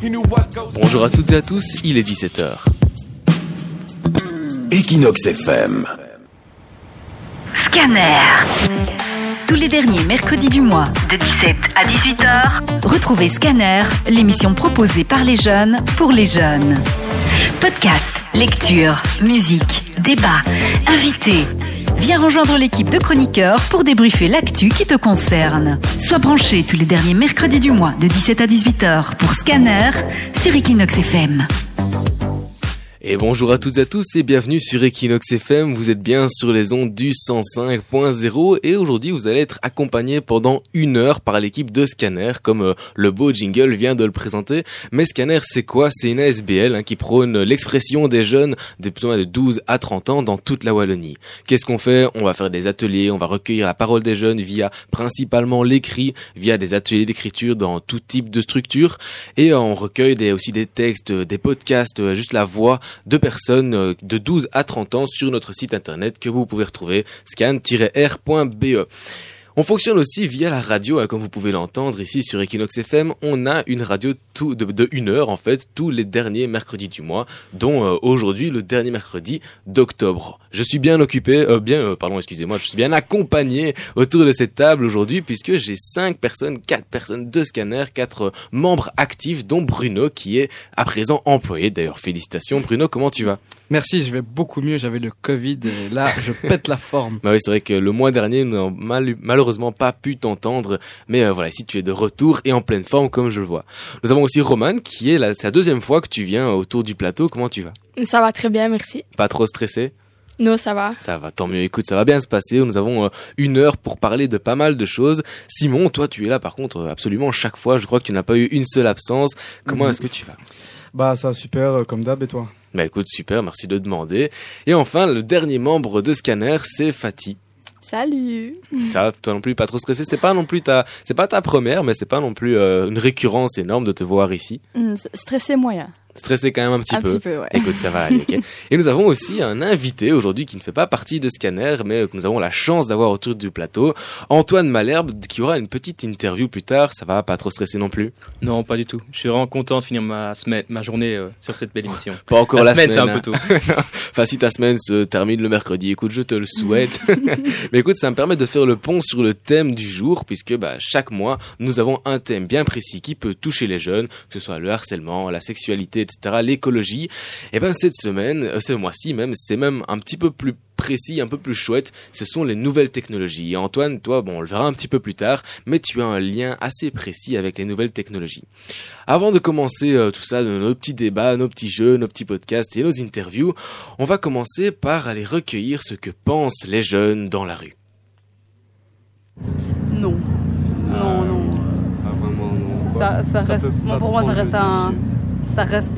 Bonjour à toutes et à tous, il est 17h. Equinox FM. Scanner. Tous les derniers mercredis du mois, de 17 à 18h, retrouvez Scanner, l'émission proposée par les jeunes pour les jeunes. Podcast, lecture, musique, débat, invités. Viens rejoindre l'équipe de chroniqueurs pour débriefer l'actu qui te concerne. Sois branché tous les derniers mercredis du mois de 17 à 18h pour Scanner sur Equinox FM. Et bonjour à toutes et à tous et bienvenue sur Equinox FM. Vous êtes bien sur les ondes du 105.0 et aujourd'hui vous allez être accompagné pendant une heure par l'équipe de Scanner comme euh, le beau jingle vient de le présenter. Mais Scanner c'est quoi? C'est une ASBL hein, qui prône l'expression des jeunes des besoins de 12 à 30 ans dans toute la Wallonie. Qu'est-ce qu'on fait? On va faire des ateliers, on va recueillir la parole des jeunes via principalement l'écrit, via des ateliers d'écriture dans tout type de structure et on recueille aussi des textes, des podcasts, euh, juste la voix de personnes euh, de 12 à 30 ans sur notre site internet que vous pouvez retrouver scan-r.be. On fonctionne aussi via la radio, hein, comme vous pouvez l'entendre ici sur Equinox FM. On a une radio tout de, de, une heure en fait tous les derniers mercredis du mois, dont euh, aujourd'hui le dernier mercredi d'octobre. Je suis bien occupé, euh, bien, euh, pardon, excusez-moi, je suis bien accompagné autour de cette table aujourd'hui puisque j'ai cinq personnes, quatre personnes de scanner, quatre membres actifs, dont Bruno qui est à présent employé. D'ailleurs, félicitations Bruno, comment tu vas? Merci, je vais beaucoup mieux. J'avais le Covid et là, je pète la forme. Bah oui, c'est vrai que le mois dernier, nous n'avons mal, malheureusement pas pu t'entendre. Mais euh, voilà, ici, tu es de retour et en pleine forme, comme je le vois. Nous avons aussi Roman, qui est la, c'est la deuxième fois que tu viens autour du plateau. Comment tu vas? Ça va très bien, merci. Pas trop stressé? Non, ça va. Ça va, tant mieux. Écoute, ça va bien se passer. Nous avons euh, une heure pour parler de pas mal de choses. Simon, toi, tu es là par contre absolument chaque fois. Je crois que tu n'as pas eu une seule absence. Comment mmh. est-ce que tu vas? Bah, ça va super, euh, comme d'hab, et toi? Bah écoute, super, merci de demander. Et enfin, le dernier membre de Scanner, c'est Fatih. Salut. Ça, toi non plus, pas trop stressé. C'est pas non plus ta, c'est pas ta première, mais c'est pas non plus euh, une récurrence énorme de te voir ici. Mmh, stressé moyen stressé quand même un petit un peu. Petit peu ouais. Écoute, ça va aller. Okay. Et nous avons aussi un invité aujourd'hui qui ne fait pas partie de Scanner, mais que nous avons la chance d'avoir autour du plateau, Antoine Malherbe, qui aura une petite interview plus tard. Ça va, pas trop stressé non plus? Non, pas du tout. Je suis vraiment content de finir ma semaine, ma journée euh, sur cette belle émission. Pas encore la, la semaine, semaine c'est un peu tôt. enfin, si ta semaine se termine le mercredi, écoute, je te le souhaite. mais écoute, ça me permet de faire le pont sur le thème du jour, puisque bah, chaque mois, nous avons un thème bien précis qui peut toucher les jeunes, que ce soit le harcèlement, la sexualité, etc., l'écologie et eh ben cette semaine, euh, ce mois-ci même, c'est même un petit peu plus précis, un peu plus chouette, ce sont les nouvelles technologies. Et Antoine, toi, bon, on le verra un petit peu plus tard, mais tu as un lien assez précis avec les nouvelles technologies. Avant de commencer euh, tout ça, nos petits débats, nos petits jeux, nos petits podcasts et nos interviews, on va commencer par aller recueillir ce que pensent les jeunes dans la rue. Non. Non, non. Pas vraiment, non. Ça, ça Ça reste, pour moi, ça reste un, dessus. Ça reste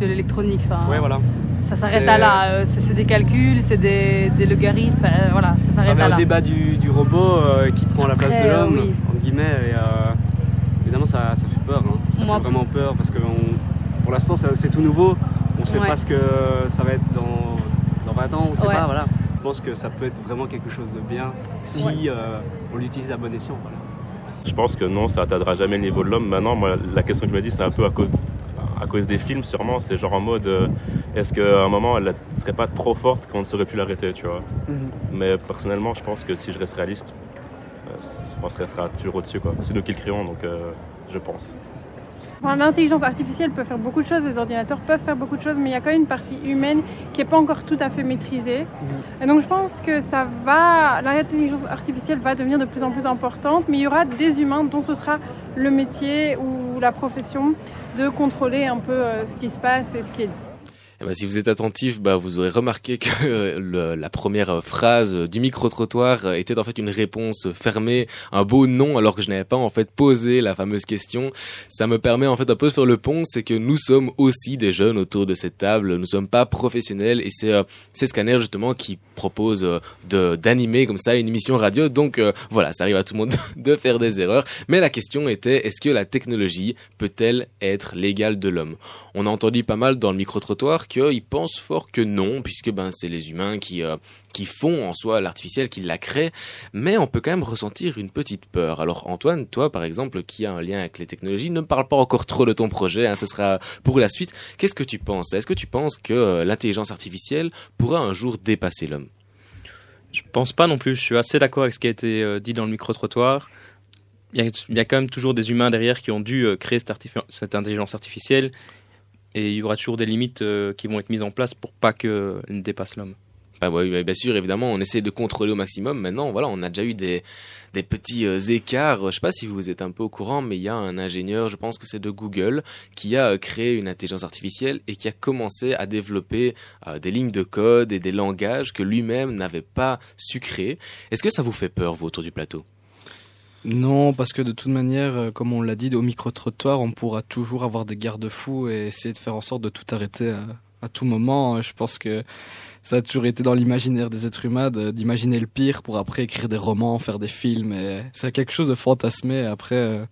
de l'électronique. Enfin, Ouais, voilà. Ça s'arrête à là. euh, C'est des calculs, c'est des, des logarithmes. Enfin, euh, voilà, ça s'arrête à au là. débat du, du robot euh, qui prend la place de l'homme, oui. entre guillemets. Et, euh, évidemment, ça, ça fait peur. hein. Ça Moi- fait vraiment peur parce que on- pour l'instant, c'est tout nouveau. On sait Ouais. pas ce que ça va être dans, dans 20 ans. On sait Ouais. pas. Voilà. Je pense que ça peut être vraiment quelque chose de bien si Ouais. euh, on l'utilise à bon escient. Voilà. Je pense que non, ça n'atteindra jamais le niveau de l'homme. Maintenant, moi, la question que je me dis, c'est un peu à cause, à cause des films, sûrement. C'est genre en mode, euh, est-ce qu'à un moment, elle ne serait pas trop forte qu'on ne saurait plus l'arrêter, tu vois? Mais personnellement, je pense que si je reste réaliste, euh, on se restera toujours au-dessus, quoi. C'est nous qui le créons, donc euh, je pense. Enfin, L'intelligence artificielle peut faire beaucoup de choses, les ordinateurs peuvent faire beaucoup de choses, mais il y a quand même une partie humaine qui n'est pas encore tout à fait maîtrisée. Et donc je pense que ça va, l'intelligence artificielle va devenir de plus en plus importante, mais il y aura des humains dont ce sera le métier ou la profession de contrôler un peu euh, ce qui se passe et ce qui est dit. Eh ben, si vous êtes attentif, bah, vous aurez remarqué que euh, le- la première phrase du micro-trottoir euh, était en fait une réponse fermée, un beau non, alors que je n'avais pas en fait posé la fameuse question. Ça me permet en fait un peu de faire le pont, c'est que nous sommes aussi des jeunes autour de cette table, nous sommes pas professionnels et c'est euh, Scanner justement qui propose euh, de d'animer comme ça une émission radio. Donc euh, voilà, ça arrive à tout le monde de faire des erreurs. Mais la question était, est-ce que la technologie peut-elle être l'égale de l'homme? On a entendu pas mal dans le micro-trottoir qu'ils pensent fort que non, puisque ben c'est les humains qui euh, qui font en soi l'artificiel, qui la créent, mais on peut quand même ressentir une petite peur. Alors Antoine, toi par exemple, qui a un lien avec les technologies, ne parle pas encore trop de ton projet, hein, ce sera pour la suite. Qu'est-ce que tu penses? Est-ce que tu penses que euh, l'intelligence artificielle pourra un jour dépasser l'homme? Je pense pas non plus. Je suis assez d'accord avec ce qui a été euh, dit dans le micro-trottoir. Il y, a, y quand même toujours des humains derrière qui ont dû créer cette intelligence artificielle. Et il y aura toujours des limites euh, qui vont être mises en place pour pas qu'elle ne dépasse l'homme. Bah oui, bien sûr, évidemment, on essaie de contrôler au maximum. Maintenant, voilà, on a déjà eu des, des petits euh, écarts. Je sais pas si vous êtes un peu au courant, mais il y a un ingénieur, je pense que c'est de Google, qui a euh, créé une intelligence artificielle et qui a commencé à développer des lignes de code et des langages que lui-même n'avait pas su. Est-ce que ça vous fait peur, vous, autour du plateau? Non, parce que de toute manière, euh, comme on l'a dit, au micro-trottoir, on pourra toujours avoir des garde-fous et essayer de faire en sorte de tout arrêter à, à tout moment. Je pense que ça a toujours été dans l'imaginaire des êtres humains d'imaginer le pire pour après écrire des romans, faire des films. C'est quelque chose de fantasmé. Après, euh,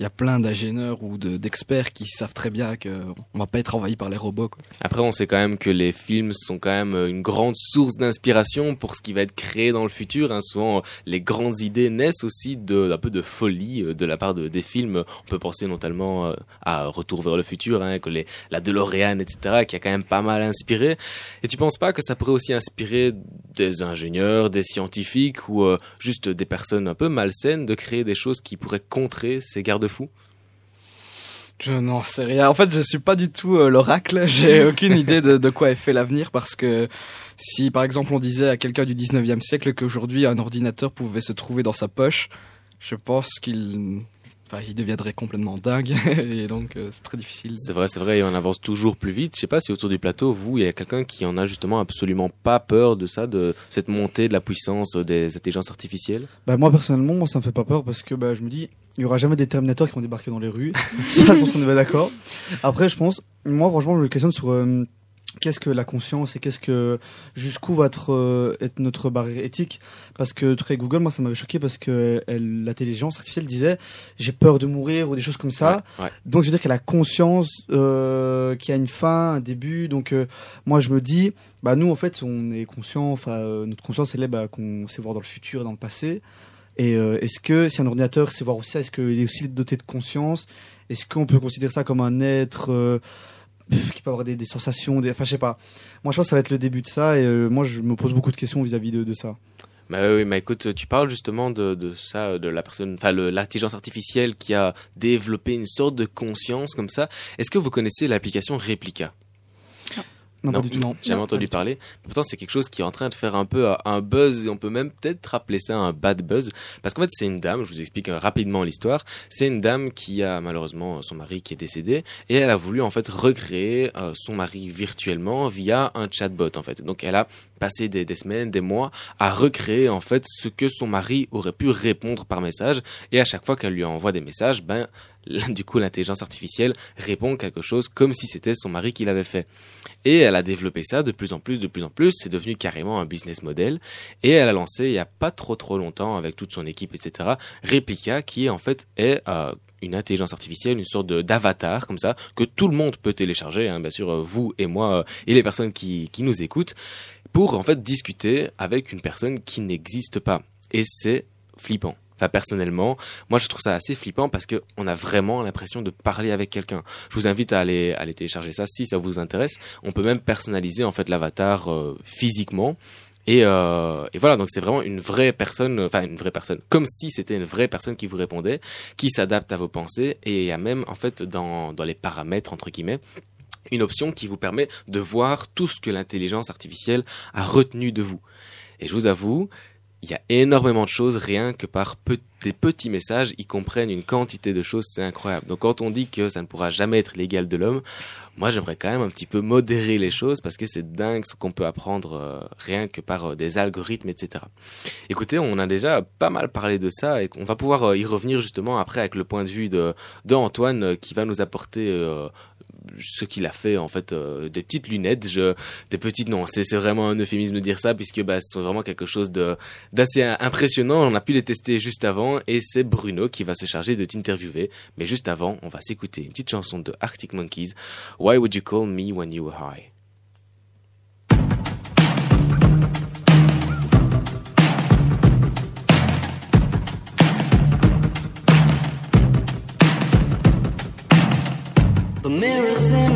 il y a plein d'ingénieurs ou de- d'experts qui savent très bien qu'on va pas être envahi par les robots. Après, on sait quand même que les films sont quand même euh, une grande source d'inspiration pour ce qui va être créé dans le futur. Hein. Souvent, euh, les grandes idées naissent aussi d'un peu de folie euh, de la part de, des films. On peut penser notamment euh, à Retour vers le futur, hein, que les, la DeLorean, etc., qui a quand même pas mal inspiré. Et tu penses pas que ça pourrait aussi inspirer des ingénieurs, des scientifiques ou euh, juste des personnes un peu malsaines de créer des choses qui pourraient contrer ces garde-fous? Je n'en sais rien. En fait, je suis pas du tout euh, l'oracle. J'ai aucune idée de, de quoi est fait l'avenir parce que si, par exemple, on disait à quelqu'un du 19e siècle qu'aujourd'hui un ordinateur pouvait se trouver dans sa poche, je pense qu'il, enfin, il deviendrait complètement dingue. Et donc, euh, c'est très difficile. C'est vrai, c'est vrai, et on avance toujours plus vite. Je sais pas si autour du plateau, vous, il y a quelqu'un qui en a justement absolument pas peur de ça, de cette montée de la puissance des intelligences artificielles? Bah moi personnellement, moi, ça me fait pas peur parce que bah, je me dis, il y aura jamais des Terminators qui vont débarquer dans les rues. ça, je pense qu'on est d'accord. Après, je pense, moi franchement, je me questionne sur euh, qu'est-ce que la conscience et qu'est-ce que jusqu'où va être, euh, être notre barrière éthique? Parce que avec Google, moi, ça m'avait choqué parce que l'intelligence artificielle disait, j'ai peur de mourir ou des choses comme ça. Ouais, ouais. Donc, je veux dire qu'elle a conscience euh, qu'il y a une fin, un début. Donc, euh, moi, je me dis, bah nous, en fait, on est conscient. Enfin, euh, notre conscience, elle est bah, qu'on sait voir dans le futur et dans le passé. Et euh, est-ce que si un ordinateur sait voir aussi ça, est-ce qu'il est aussi doté de conscience? Est-ce qu'on peut considérer ça comme un être euh, qui peut avoir des, sensations des... Enfin, je sais pas. Moi, je pense que ça va être le début de ça. Et euh, moi, je me pose beaucoup de questions vis-à-vis de, ça. Bah oui, mais écoute, tu parles justement de, ça, de la personne, enfin l'intelligence artificielle qui a développé une sorte de conscience comme ça. Est-ce que vous connaissez l'application Replica Non, Non. pas du tout. Non. Jamais entendu parler. Pourtant, c'est quelque chose qui est en train de faire un peu euh, un buzz et on peut même peut-être appeler ça un bad buzz. Parce qu'en fait, c'est une dame, je vous explique euh, rapidement l'histoire. C'est une dame qui a malheureusement euh, son mari qui est décédé et elle a voulu en fait recréer euh, son mari virtuellement via un chatbot en fait. Donc elle a passé des, des semaines, des mois à recréer en fait ce que son mari aurait pu répondre par message et à chaque fois qu'elle lui envoie des messages, ben du coup l'intelligence artificielle répond quelque chose comme si c'était son mari qui l'avait fait. Et elle a développé ça de plus en plus, de plus en plus. C'est devenu carrément un business model. Et elle a lancé il y a pas trop trop longtemps avec toute son équipe, etc. Replica, qui en fait est euh, une intelligence artificielle, une sorte d'avatar comme ça que tout le monde peut télécharger. Hein, bien sûr, euh, vous et moi euh, et les personnes qui, qui nous écoutent pour en fait discuter avec une personne qui n'existe pas. Et c'est flippant. Enfin, personnellement, moi je trouve ça assez flippant parce que on a vraiment l'impression de parler avec quelqu'un. Je vous invite à aller, à aller télécharger ça si ça vous intéresse. On peut même personnaliser en fait l'avatar euh, physiquement. Et, euh, et voilà, donc c'est vraiment une vraie personne, enfin une vraie personne, comme si c'était une vraie personne qui vous répondait, qui s'adapte à vos pensées. Et il y a même en fait dans, dans les paramètres entre guillemets une option qui vous permet de voir tout ce que l'intelligence artificielle a retenu de vous. Et je vous avoue, il y a énormément de choses rien que par des petits messages, ils comprennent une quantité de choses, c'est incroyable. Donc quand on dit que ça ne pourra jamais être l'égal de l'homme, moi j'aimerais quand même un petit peu modérer les choses parce que c'est dingue ce qu'on peut apprendre euh, rien que par euh, des algorithmes, etc. Écoutez, on a déjà pas mal parlé de ça et on va pouvoir euh, y revenir justement après avec le point de vue de, de Antoine qui va nous apporter ce qu'il a fait en fait euh, des petites lunettes je, des petites non c'est vraiment un euphémisme de dire ça puisque bah c'est vraiment quelque chose de d'assez impressionnant. On a pu les tester juste avant et c'est Bruno qui va se charger de t'interviewer. Mais juste avant on va s'écouter une petite chanson de Arctic Monkeys Why would you call me when you were high? The mirror's image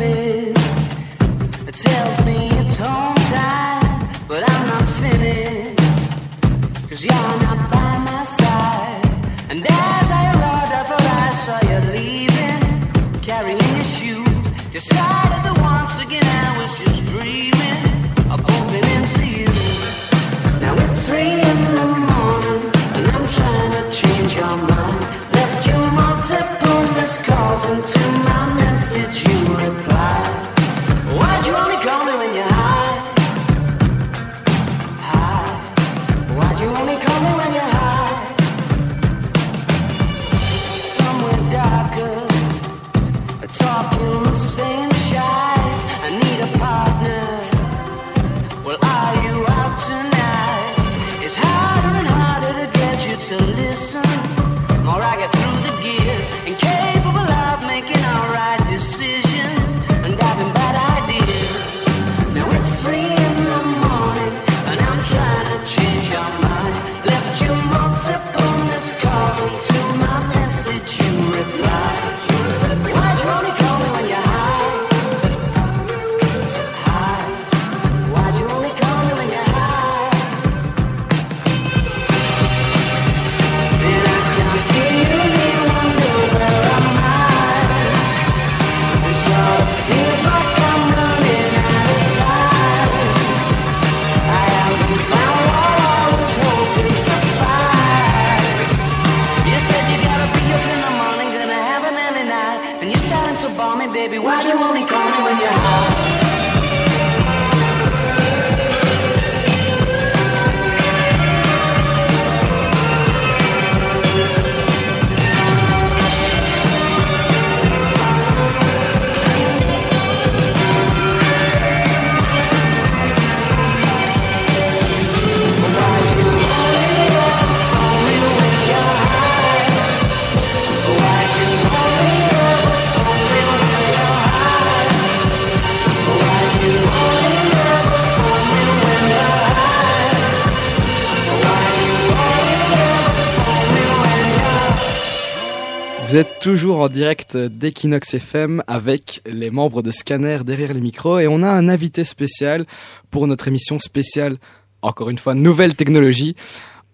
toujours en direct d'Equinox FM avec les membres de Scanner derrière les micros et on a un invité spécial pour notre émission spéciale, encore une fois, nouvelle technologie.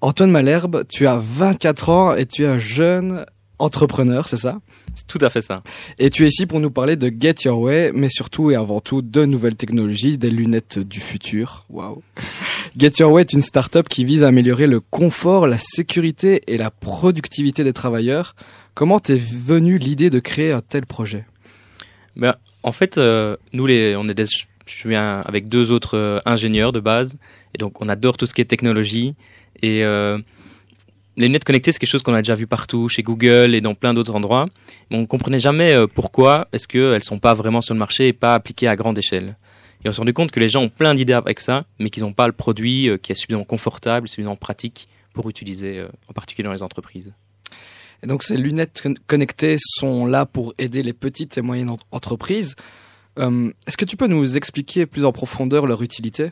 Antoine Malherbe, tu as 24 ans et tu es un jeune entrepreneur, c'est ça? C'est tout à fait ça. Et tu es ici pour nous parler de Get Your Way, mais surtout et avant tout de nouvelles technologies, des lunettes du futur. Waouh. Get Your Way est une start-up qui vise à améliorer le confort, la sécurité et la productivité des travailleurs. Comment t'es venu l'idée de créer un tel projet? Ben, en fait, euh, nous, les, on est des, je viens avec deux autres euh, ingénieurs de base, et donc on adore tout ce qui est technologie. Et euh, les lunettes connectées, c'est quelque chose qu'on a déjà vu partout, chez Google et dans plein d'autres endroits. Mais on comprenait jamais euh, pourquoi est-ce qu'elles sont pas vraiment sur le marché et pas appliquées à grande échelle. Et on s'est rendu compte que les gens ont plein d'idées avec ça, mais qu'ils n'ont pas le produit euh, qui est suffisamment confortable, suffisamment pratique pour utiliser, en particulier dans les entreprises. Et donc ces lunettes con- connectées sont là pour aider les petites et moyennes ent- entreprises. Euh, Est-ce que tu peux nous expliquer plus en profondeur leur utilité?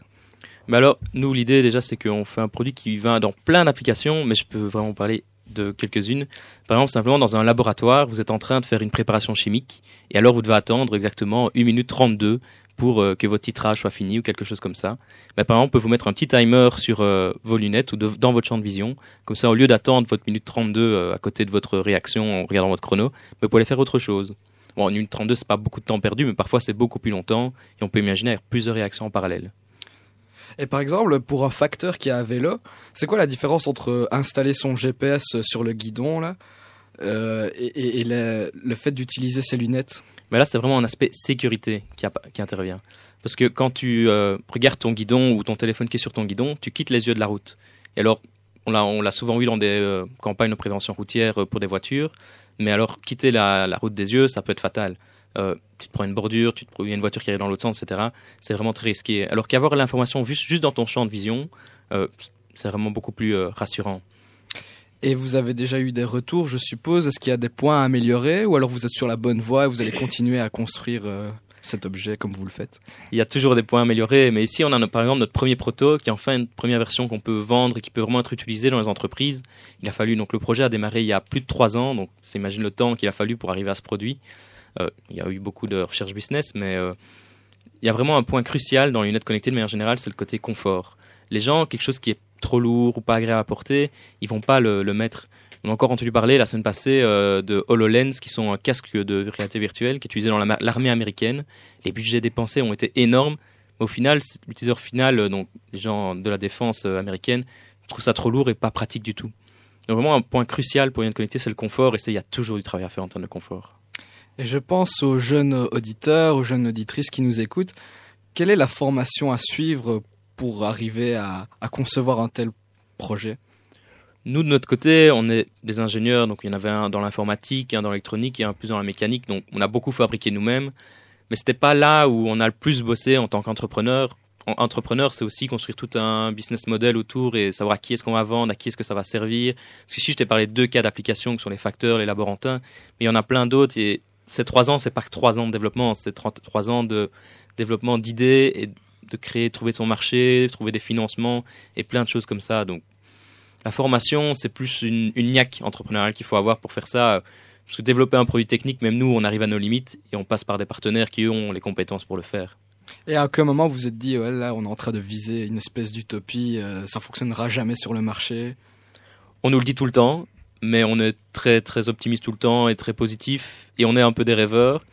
Mais alors, nous, l'idée déjà, c'est qu'on fait un produit qui va dans plein d'applications, mais je peux vraiment parler de quelques-unes. Par exemple, simplement dans un laboratoire, vous êtes en train de faire une préparation chimique, et alors vous devez attendre exactement 1 minute 32 pour euh, que votre titrage soit fini ou quelque chose comme ça. Par exemple, on peut vous mettre un petit timer sur euh, vos lunettes ou dans votre champ de vision. Comme ça, au lieu d'attendre votre minute 32 euh, à côté de votre réaction en regardant votre chrono, vous pouvez aller faire autre chose. Bon, une minute 32, c'est pas beaucoup de temps perdu, mais parfois c'est beaucoup plus longtemps, et on peut imaginer plusieurs réactions en parallèle. Et par exemple, pour un facteur qui est à vélo, c'est quoi la différence entre installer son GPS sur le guidon là euh, et, le, fait d'utiliser ses lunettes Mais là, c'est vraiment un aspect sécurité qui, intervient. Parce que quand tu euh, regardes ton guidon ou ton téléphone qui est sur ton guidon, tu quittes les yeux de la route. Et alors, on l'a, souvent vu dans des euh, campagnes de prévention routière pour des voitures. Mais alors, quitter la, route des yeux, ça peut être fatal. Tu te prends une bordure, tu te prends une voiture qui arrive dans l'autre sens, etc. C'est vraiment très risqué. Alors qu'avoir l'information juste dans ton champ de vision, c'est vraiment beaucoup plus rassurant. Et vous avez déjà eu des retours, je suppose. Est-ce qu'il y a des points à améliorer ou alors vous êtes sur la bonne voie et vous allez continuer à construire euh, cet objet comme vous le faites? Il y a toujours des points améliorés, mais ici on a par exemple notre premier proto qui est enfin une première version qu'on peut vendre et qui peut vraiment être utilisée dans les entreprises. Il a fallu donc le projet a démarré il y a plus de trois ans, donc c'est imagine le temps qu'il a fallu pour arriver à ce produit. Euh, il y a eu beaucoup de recherche business, mais euh, il y a vraiment un point crucial dans les lunettes connectées de manière générale, c'est le côté confort. Les gens, quelque chose qui est trop lourd ou pas agréable à porter, ils vont pas le, mettre. On a encore entendu parler la semaine passée euh, de HoloLens, qui sont un casque de réalité virtuelle qui est utilisé dans l'armée américaine. Les budgets dépensés ont été énormes, mais au final, l'utilisateur final, euh, donc les gens de la défense euh, américaine, trouvent ça trop lourd et pas pratique du tout. Donc vraiment un point crucial pour les lunettes connectées, c'est le confort, et il y a toujours du travail à faire en termes de confort. Et je pense aux jeunes auditeurs, aux jeunes auditrices qui nous écoutent. Quelle est la formation à suivre pour arriver à, concevoir un tel projet Nous, de notre côté, on est des ingénieurs, donc il y en avait un dans l'informatique, un dans l'électronique et un plus dans la mécanique, donc on a beaucoup fabriqué nous-mêmes. Mais c'était pas là où on a le plus bossé en tant qu'entrepreneur. En- Entrepreneur, c'est aussi construire tout un business model autour et savoir à qui est-ce qu'on va vendre, à qui est-ce que ça va servir. Parce que ici, je t'ai parlé de deux cas d'application qui sont les facteurs, les laborantins, mais il y en a plein d'autres et ces trois ans, c'est pas que trois ans de développement, c'est 33 ans de développement d'idées et de créer, trouver son marché, trouver des financements et plein de choses comme ça. Donc, la formation, c'est plus une, une niaque entrepreneuriale qu'il faut avoir pour faire ça. Parce que développer un produit technique, même nous, on arrive à nos limites et on passe par des partenaires qui eux, ont les compétences pour le faire. Et à quel moment vous vous êtes dit, ouais, là, on est en train de viser une espèce d'utopie, euh, ça fonctionnera jamais sur le marché? On nous le dit tout le temps, mais on est très très optimiste tout le temps et très positif et on est un peu des rêveurs.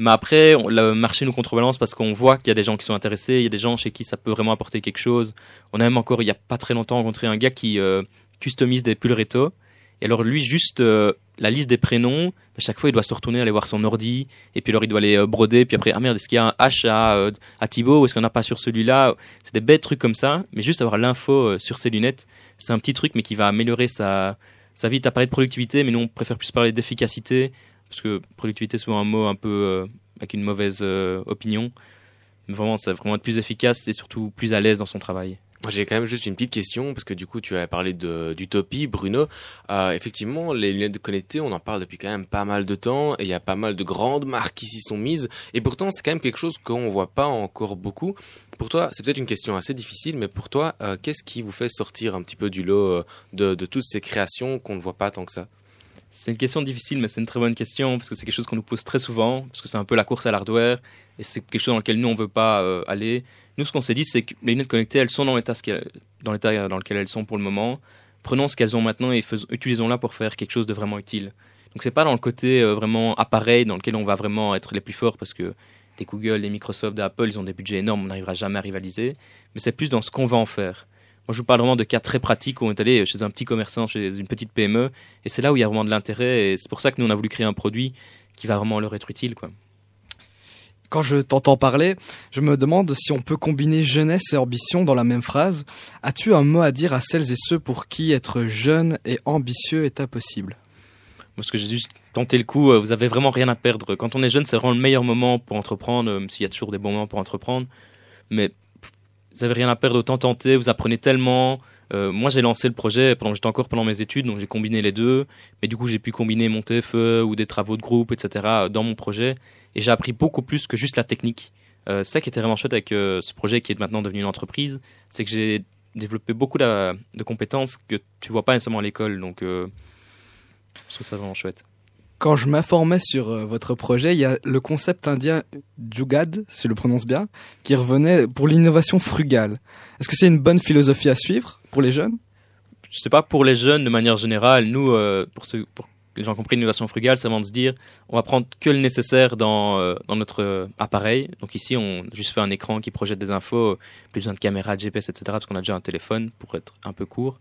Mais après, le marché nous contrebalance parce qu'on voit qu'il y a des gens qui sont intéressés, il y a des gens chez qui ça peut vraiment apporter quelque chose. On a même encore, il y a pas très longtemps, rencontré un gars qui euh, customise des pulls. Et alors lui, juste euh, la liste des prénoms, à chaque fois il doit se retourner, aller voir son ordi, et puis alors il doit aller euh, broder, puis après, ah merde, est-ce qu'il y a un H à, à Thibaut, ou est-ce qu'on n'a pas sur celui-là? C'est des bêtes trucs comme ça, mais juste avoir l'info sur ses lunettes, c'est un petit truc, mais qui va améliorer sa, sa vie. T'as parlé de productivité, mais nous on préfère plus parler d'efficacité, parce que productivité c'est souvent un mot un peu euh, avec une mauvaise euh, opinion. Mais vraiment, c'est vraiment être plus efficace et surtout plus à l'aise dans son travail. J'ai quand même juste une petite question parce que du coup, tu as parlé d'utopie, Bruno. Euh, effectivement, les lunettes de connecté, on en parle depuis quand même pas mal de temps et il y a pas mal de grandes marques qui s'y sont mises. Et pourtant, c'est quand même quelque chose qu'on voit pas encore beaucoup. Pour toi, c'est peut-être une question assez difficile, mais pour toi, qu'est-ce qui vous fait sortir un petit peu du lot de toutes ces créations qu'on ne voit pas tant que ça? C'est une question difficile, mais c'est une très bonne question parce que c'est quelque chose qu'on nous pose très souvent, parce que c'est un peu la course à l'hardware et c'est quelque chose dans lequel nous on veut pas euh, aller. Nous, ce qu'on s'est dit, c'est que les lunettes connectées, elles sont dans l'état dans lequel elles sont pour le moment. Prenons ce qu'elles ont maintenant et utilisons-la pour faire quelque chose de vraiment utile. Donc c'est pas dans le côté euh, vraiment appareil dans lequel on va vraiment être les plus forts parce que des Google, des Microsoft, des Apple, ils ont des budgets énormes, on n'arrivera jamais à rivaliser. Mais c'est plus dans ce qu'on va en faire. Moi, je vous parle vraiment de cas très pratiques où on est allé chez un petit commerçant, chez une petite PME, et c'est là où il y a vraiment de l'intérêt, et c'est pour ça que nous, on a voulu créer un produit qui va vraiment leur être utile, quoi. Quand je t'entends parler, je me demande si on peut combiner jeunesse et ambition dans la même phrase. As-tu un mot à dire à celles et ceux pour qui être jeune et ambitieux est impossible? Parce que j'ai juste tenté le coup, euh, vous avez vraiment rien à perdre. Quand on est jeune, c'est vraiment le meilleur moment pour entreprendre, euh, même s'il y a toujours des bons moments pour entreprendre. Mais vous avez rien à perdre, autant tenter, vous apprenez tellement. Euh, moi, j'ai lancé le projet pendant j'étais encore pendant mes études, donc j'ai combiné les deux. Mais du coup, j'ai pu combiner mon TFE ou des travaux de groupe, etc. dans mon projet. Et j'ai appris beaucoup plus que juste la technique. Euh, ça qui était vraiment chouette avec euh, ce projet qui est maintenant devenu une entreprise, c'est que j'ai développé beaucoup de, compétences que tu vois pas nécessairement à l'école. Donc, euh, je trouve ça vraiment chouette. Quand je m'informais sur euh, votre projet, il y a le concept indien Jugad, si je le prononce bien, qui revenait pour l'innovation frugale. Est-ce que c'est une bonne philosophie à suivre pour les jeunes? Je sais pas pour les jeunes de manière générale, nous, euh, pour, ceux, pour que les gens comprennent l'innovation frugale, c'est vraiment de se dire, on va prendre que le nécessaire dans, euh, dans notre appareil. Donc ici, on juste fait un écran qui projette des infos, plus besoin de caméra, de GPS, etc. Parce qu'on a déjà un téléphone pour être un peu court.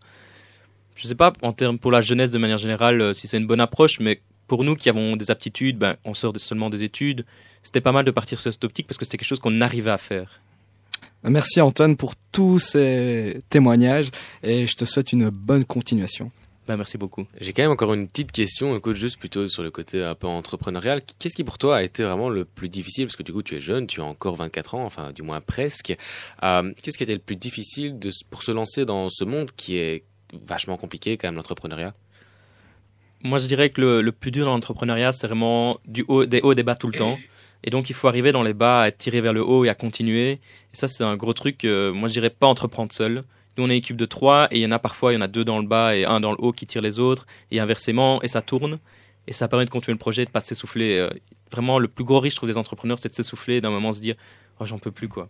Je sais pas en termes pour la jeunesse de manière générale si c'est une bonne approche, mais pour nous qui avons des aptitudes, ben, on sort de- seulement des études. C'était pas mal de partir sur cette optique parce que c'était quelque chose qu'on arrivait à faire. Merci Antoine pour tous ces témoignages et je te souhaite une bonne continuation. Ben, merci beaucoup. J'ai quand même encore une petite question, écoute, juste plutôt sur le côté un peu entrepreneurial. Qu'est-ce qui pour toi a été vraiment le plus difficile? Parce que du coup, tu es jeune, tu as encore 24 ans, enfin, du moins presque. Euh, Qu'est-ce qui a été le plus difficile de, pour se lancer dans ce monde qui est vachement compliqué, quand même, l'entrepreneuriat? Moi, je dirais que le, le plus dur dans l'entrepreneuriat, c'est vraiment du haut, des hauts des bas tout le temps. Et donc, il faut arriver dans les bas, à être tiré vers le haut et à continuer. Et ça, c'est un gros truc. euh, moi, je dirais pas entreprendre seul. Nous, on est équipe de trois et il y en a parfois, il y en a deux dans le bas et un dans le haut qui tire les autres et inversement et ça tourne. et ça permet de continuer le projet, de pas s'essouffler. Euh, vraiment, le plus gros risque, je trouve, des entrepreneurs, c'est de s'essouffler et d'un moment se dire, oh, j'en peux plus, quoi.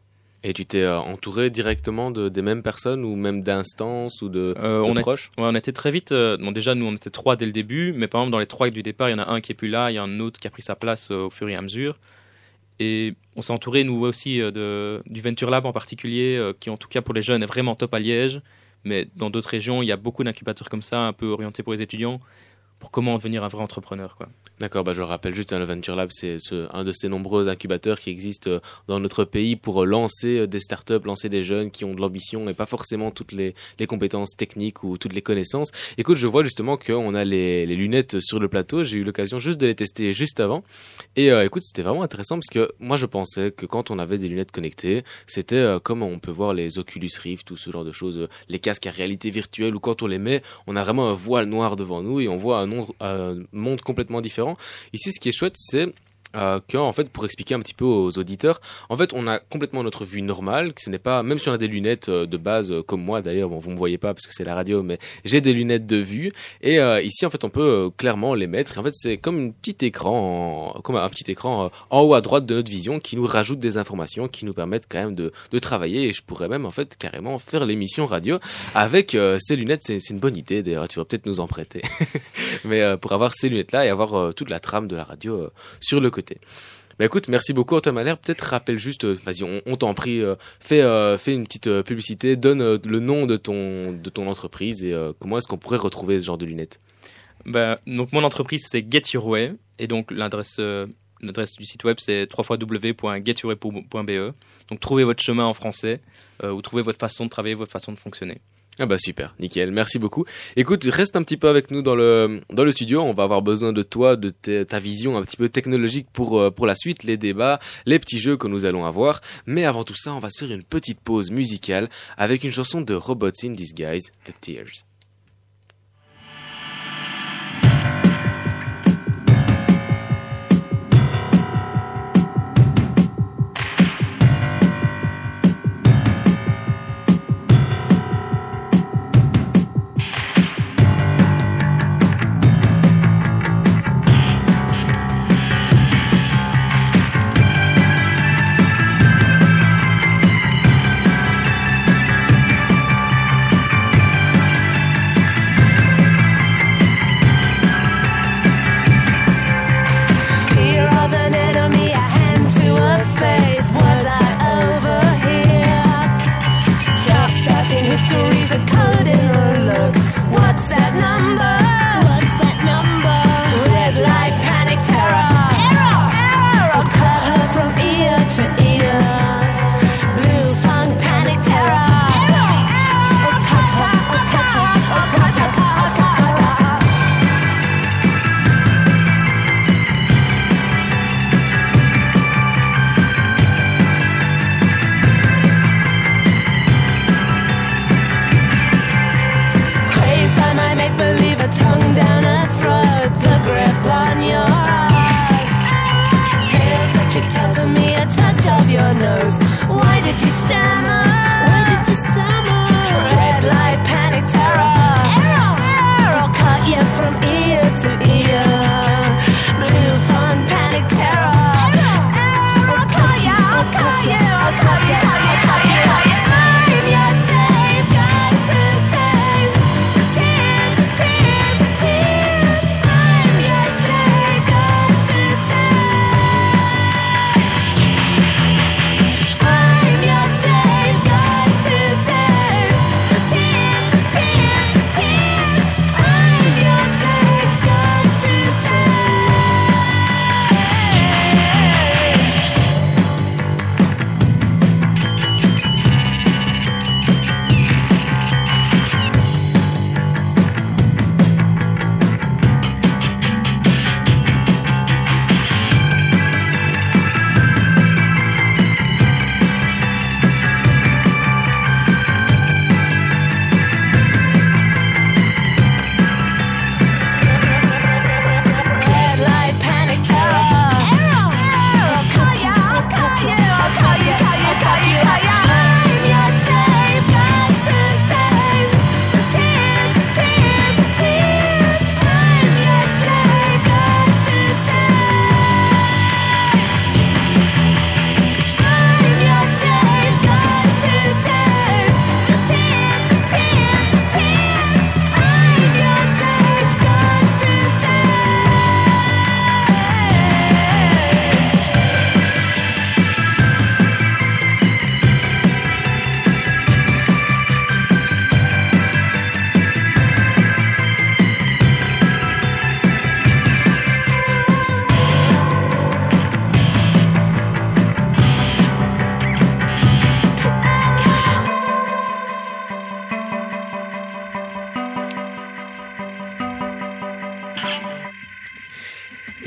Et tu t'es euh, entouré directement de, des mêmes personnes ou même d'instances ou de, Euh, de on, a- proches? ouais, on était très vite. euh, bon, déjà, nous, on était trois dès le début, mais par exemple, dans les trois du départ, il y en a un qui est plus là, il y a un autre qui a pris sa place euh, au fur et à mesure. Et on s'est entouré, nous aussi, de, du Venture Lab en particulier, qui, en tout cas, pour les jeunes, est vraiment top à Liège. Mais dans d'autres régions, il y a beaucoup d'incubateurs comme ça, un peu orientés pour les étudiants, pour comment devenir un vrai entrepreneur. Quoi. D'accord, bah je rappelle juste, hein, le Venture Lab, c'est ce- un de ces nombreux incubateurs qui existent euh, dans notre pays pour euh, lancer euh, des startups, lancer des jeunes qui ont de l'ambition et pas forcément toutes les, les compétences techniques ou toutes les connaissances. Écoute, je vois justement qu'on a les, les lunettes sur le plateau. J'ai eu l'occasion juste de les tester juste avant. Et écoute, c'était vraiment intéressant parce que moi, je pensais que quand on avait des lunettes connectées, c'était comme on peut voir les Oculus Rift ou ce genre de choses, les casques à réalité virtuelle où quand on les met, on a vraiment un voile noir devant nous et on voit un monde complètement différent. Ici, ce qui est chouette, c'est euh, que, en fait, pour expliquer un petit peu aux auditeurs, en fait, on a complètement notre vue normale, que ce n'est pas, même si on a des lunettes euh, de base, euh, comme moi d'ailleurs, bon, vous me voyez pas parce que c'est la radio, mais j'ai des lunettes de vue, et euh, ici, en fait, on peut clairement les mettre, et en fait, c'est comme un petit écran, comme un petit écran en haut à droite de notre vision, qui nous rajoute des informations, qui nous permettent quand même de, de travailler, et je pourrais même, en fait, carrément faire l'émission radio avec ces lunettes, c'est une bonne idée, d'ailleurs, tu vas peut-être nous en prêter. mais pour avoir ces lunettes-là et avoir toute la trame de la radio sur le côté. Écoute, merci beaucoup Antoine Malher. Peut-être rappelle juste, euh, vas-y, on, t'en prie, euh, fais, euh, fais une petite publicité, donne le nom de ton, entreprise et comment est-ce qu'on pourrait retrouver ce genre de lunettes? Bah, donc mon entreprise c'est Get Your Way et donc l'adresse l'adresse du site web c'est www.getyourway.be. Donc trouvez votre chemin en français ou trouvez votre façon de travailler, votre façon de fonctionner. Ah bah super, nickel, merci beaucoup. Écoute, reste un petit peu avec nous dans le dans le studio, on va avoir besoin de toi, de ta vision un petit peu technologique pour euh, pour la suite, les débats, les petits jeux que nous allons avoir. Mais avant tout ça, on va se faire une petite pause musicale avec une chanson de Robots in Disguise, The Tears.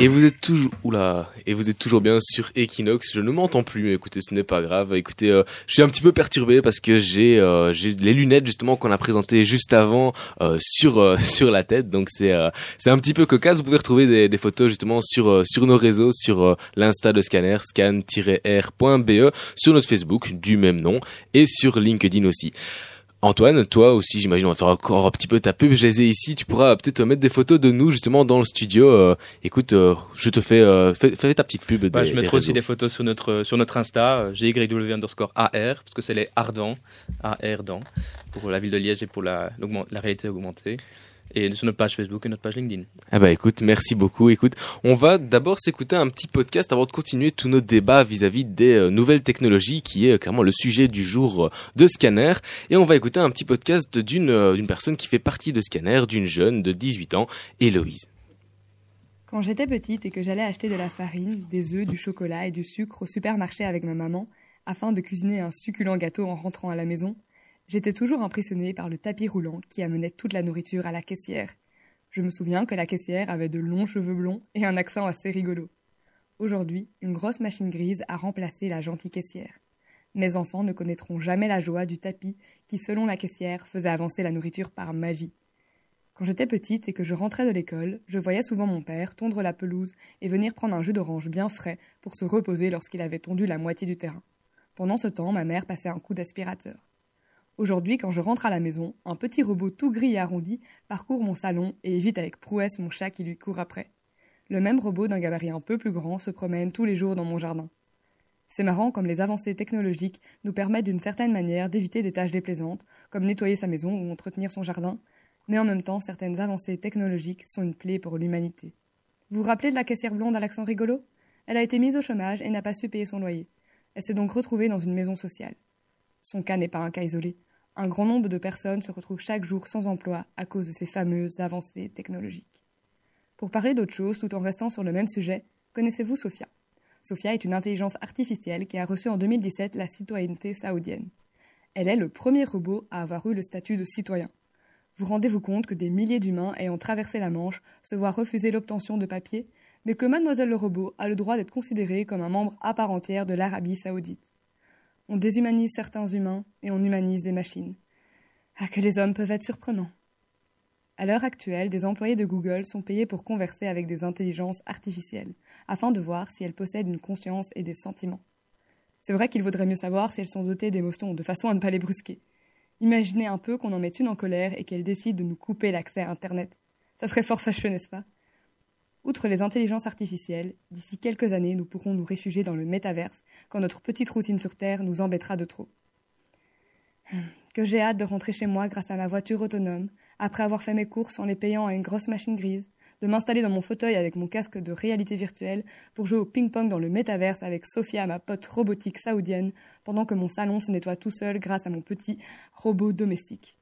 Et vous êtes toujours, oula, et vous êtes toujours bien sur Equinox. Je ne m'entends plus, mais écoutez, ce n'est pas grave. Écoutez, euh, je suis un petit peu perturbé parce que j'ai, euh, j'ai les lunettes justement qu'on a présentées juste avant euh, sur euh, sur la tête. Donc c'est euh, c'est un petit peu cocasse. Vous pouvez retrouver des, des photos justement sur euh, sur nos réseaux, sur l'insta de Scanner, scan-r.be, sur notre Facebook du même nom et sur LinkedIn aussi. Antoine, toi aussi, j'imagine, on va faire encore un petit peu ta pub. Je les ai ici. Tu pourras peut-être mettre des photos de nous justement dans le studio. Euh, écoute, euh, je te fais, euh, fais, fais ta petite pub. Bah, je mettrai aussi des photos sur notre, sur notre Insta, euh, GYW underscore AR, parce que c'est les ardents, AR dents, pour la ville de Liège et pour la réalité augmentée. Et sur notre page Facebook et notre page LinkedIn. Ah bah écoute, merci beaucoup. Écoute, on va d'abord s'écouter un petit podcast avant de continuer tous nos débats vis-à-vis des euh, nouvelles technologies, qui est euh, clairement le sujet du jour euh, de Scanner. Et on va écouter un petit podcast d'une euh, d'une personne qui fait partie de Scanner, d'une jeune de 18 ans, Héloïse. Quand j'étais petite et que j'allais acheter de la farine, des œufs, du chocolat et du sucre au supermarché avec ma maman, afin de cuisiner un succulent gâteau en rentrant à la maison, j'étais toujours impressionnée par le tapis roulant qui amenait toute la nourriture à la caissière. Je me souviens que la caissière avait de longs cheveux blonds et un accent assez rigolo. Aujourd'hui, une grosse machine grise a remplacé la gentille caissière. Mes enfants ne connaîtront jamais la joie du tapis qui, selon la caissière, faisait avancer la nourriture par magie. Quand j'étais petite et que je rentrais de l'école, je voyais souvent mon père tondre la pelouse et venir prendre un jus d'orange bien frais pour se reposer lorsqu'il avait tondu la moitié du terrain. Pendant ce temps, ma mère passait un coup d'aspirateur. Aujourd'hui, quand je rentre à la maison, un petit robot tout gris et arrondi parcourt mon salon et évite avec prouesse mon chat qui lui court après. Le même robot d'un gabarit un peu plus grand se promène tous les jours dans mon jardin. C'est marrant comme les avancées technologiques nous permettent d'une certaine manière d'éviter des tâches déplaisantes, comme nettoyer sa maison ou entretenir son jardin, mais en même temps, certaines avancées technologiques sont une plaie pour l'humanité. Vous vous rappelez de la caissière blonde à l'accent rigolo? Elle a été mise au chômage et n'a pas su payer son loyer. Elle s'est donc retrouvée dans une maison sociale. Son cas n'est pas un cas isolé. Un grand nombre de personnes se retrouvent chaque jour sans emploi à cause de ces fameuses avancées technologiques. Pour parler d'autre chose tout en restant sur le même sujet, connaissez-vous Sophia? Sophia est une intelligence artificielle qui a reçu en 2017 la citoyenneté saoudienne. Elle est le premier robot à avoir eu le statut de citoyen. Vous rendez-vous compte que des milliers d'humains ayant traversé la Manche se voient refuser l'obtention de papiers, mais que mademoiselle le robot a le droit d'être considérée comme un membre à part entière de l'Arabie saoudite. On déshumanise certains humains et on humanise des machines. Ah, que les hommes peuvent être surprenants. À l'heure actuelle, des employés de Google sont payés pour converser avec des intelligences artificielles, afin de voir si elles possèdent une conscience et des sentiments. C'est vrai qu'il vaudrait mieux savoir si elles sont dotées d'émotions, de façon à ne pas les brusquer. Imaginez un peu qu'on en mette une en colère et qu'elle décide de nous couper l'accès à Internet. Ça serait fort fâcheux, n'est-ce pas? Outre les intelligences artificielles, d'ici quelques années, nous pourrons nous réfugier dans le métaverse quand notre petite routine sur Terre nous embêtera de trop. Que j'ai hâte de rentrer chez moi grâce à ma voiture autonome, après avoir fait mes courses en les payant à une grosse machine grise, de m'installer dans mon fauteuil avec mon casque de réalité virtuelle pour jouer au ping-pong dans le métaverse avec Sophia, ma pote robotique saoudienne, pendant que mon salon se nettoie tout seul grâce à mon petit robot domestique.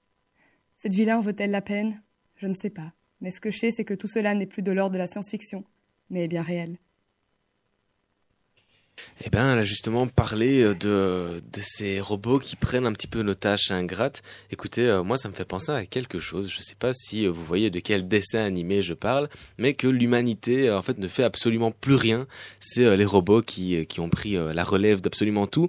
Cette vie-là en vaut-elle la peine? Je ne sais pas. Mais ce que je sais, c'est que tout cela n'est plus de l'ordre de la science-fiction, mais est bien réel. Eh ben, elle a justement parlé euh, de, de ces robots qui prennent un petit peu nos tâches ingrates. Écoutez, euh, moi, ça me fait penser à quelque chose. Je sais pas si euh, vous voyez de quel dessin animé je parle, mais que l'humanité, en fait, ne fait absolument plus rien. C'est les robots qui, qui ont pris la relève d'absolument tout.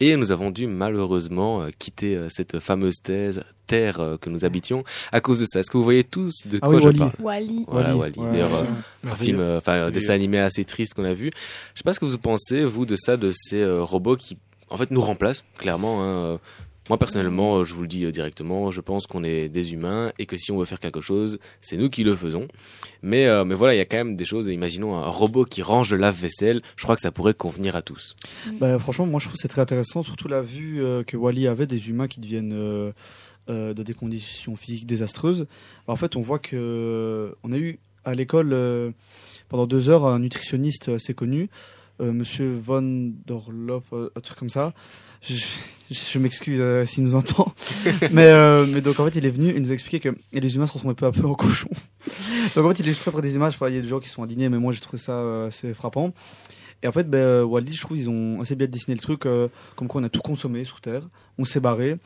Et nous avons dû malheureusement euh, quitter euh, cette fameuse thèse, terre euh, que nous habitions à cause de ça. Est-ce que vous voyez tous de Ah quoi oui, je Wall-E. parle? Wall-E. Voilà, Wall-E. Wall-E. Ouais, D'ailleurs, un film, enfin, un dessin animé assez triste qu'on a vu. Je sais pas ce que vous pensez, vous, de ça, de ces robots qui, en fait, nous remplacent, clairement. hein. Moi, personnellement, je vous le dis euh, directement, je pense qu'on est des humains et que si on veut faire quelque chose, c'est nous qui le faisons. Mais, euh, mais voilà, il y a quand même des choses. Imaginons un robot qui range le lave-vaisselle. Je crois que ça pourrait convenir à tous. Bah, franchement, moi je trouve que c'est très intéressant, surtout la vue euh, que Wally avait des humains qui deviennent euh, euh, dans des conditions physiques désastreuses. Bah, en fait, on voit que euh, on a eu à l'école euh, pendant deux heures un nutritionniste assez connu, Monsieur Von Dorlop, euh, un truc comme ça. Je, je m'excuse euh, s'il nous entend, mais euh, mais donc en fait il est venu, il nous a expliqué que les humains se transforment peu à peu en cochons. donc en fait il illustrait par des images. Il y a des gens qui sont indignés, mais moi j'ai trouvé ça euh, assez frappant. Et en fait, ben, euh, Wally, je trouve, ils ont assez bien dessiné le truc, euh, comme quoi on a tout consommé sous terre, on s'est barré,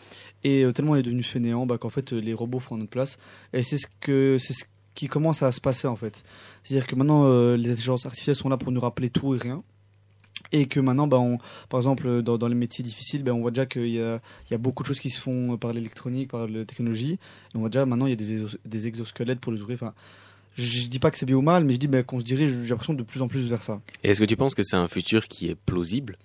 et euh, tellement on est devenu fainéant, bah, qu'en fait, euh, les robots font notre place. Et c'est ce que c'est ce qui commence à se passer en fait. C'est-à-dire que maintenant, euh, les intelligences artificielles sont là pour nous rappeler tout et rien. Et que maintenant, bah, on, par exemple, dans, les métiers difficiles, bah, on voit déjà qu'il y y a beaucoup de choses qui se font par l'électronique, par la technologie. Et on voit déjà maintenant, il y a des, des exosquelettes pour les ouvrir. Enfin, je, je dis pas que c'est bien ou mal, mais je dis bah, qu'on se dirige, j'ai l'impression, de plus en plus vers ça. Et est-ce que tu penses que c'est un futur qui est plausible?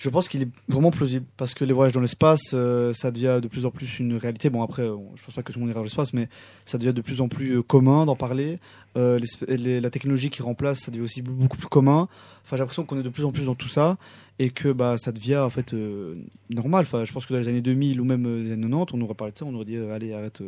Je pense qu'il est vraiment plausible parce que les voyages dans l'espace, euh, ça devient de plus en plus une réalité. Bon, après, je pense pas que tout le monde ira dans l'espace, mais ça devient de plus en plus euh, commun d'en parler. Euh, la technologie qui remplace, ça devient aussi beaucoup plus commun. Enfin, j'ai l'impression qu'on est de plus en plus dans tout ça et que bah, ça devient en fait euh, normal. Enfin, je pense que dans les années 2000 ou même euh, les années 90, on aurait parlé de ça, on aurait dit allez, arrête.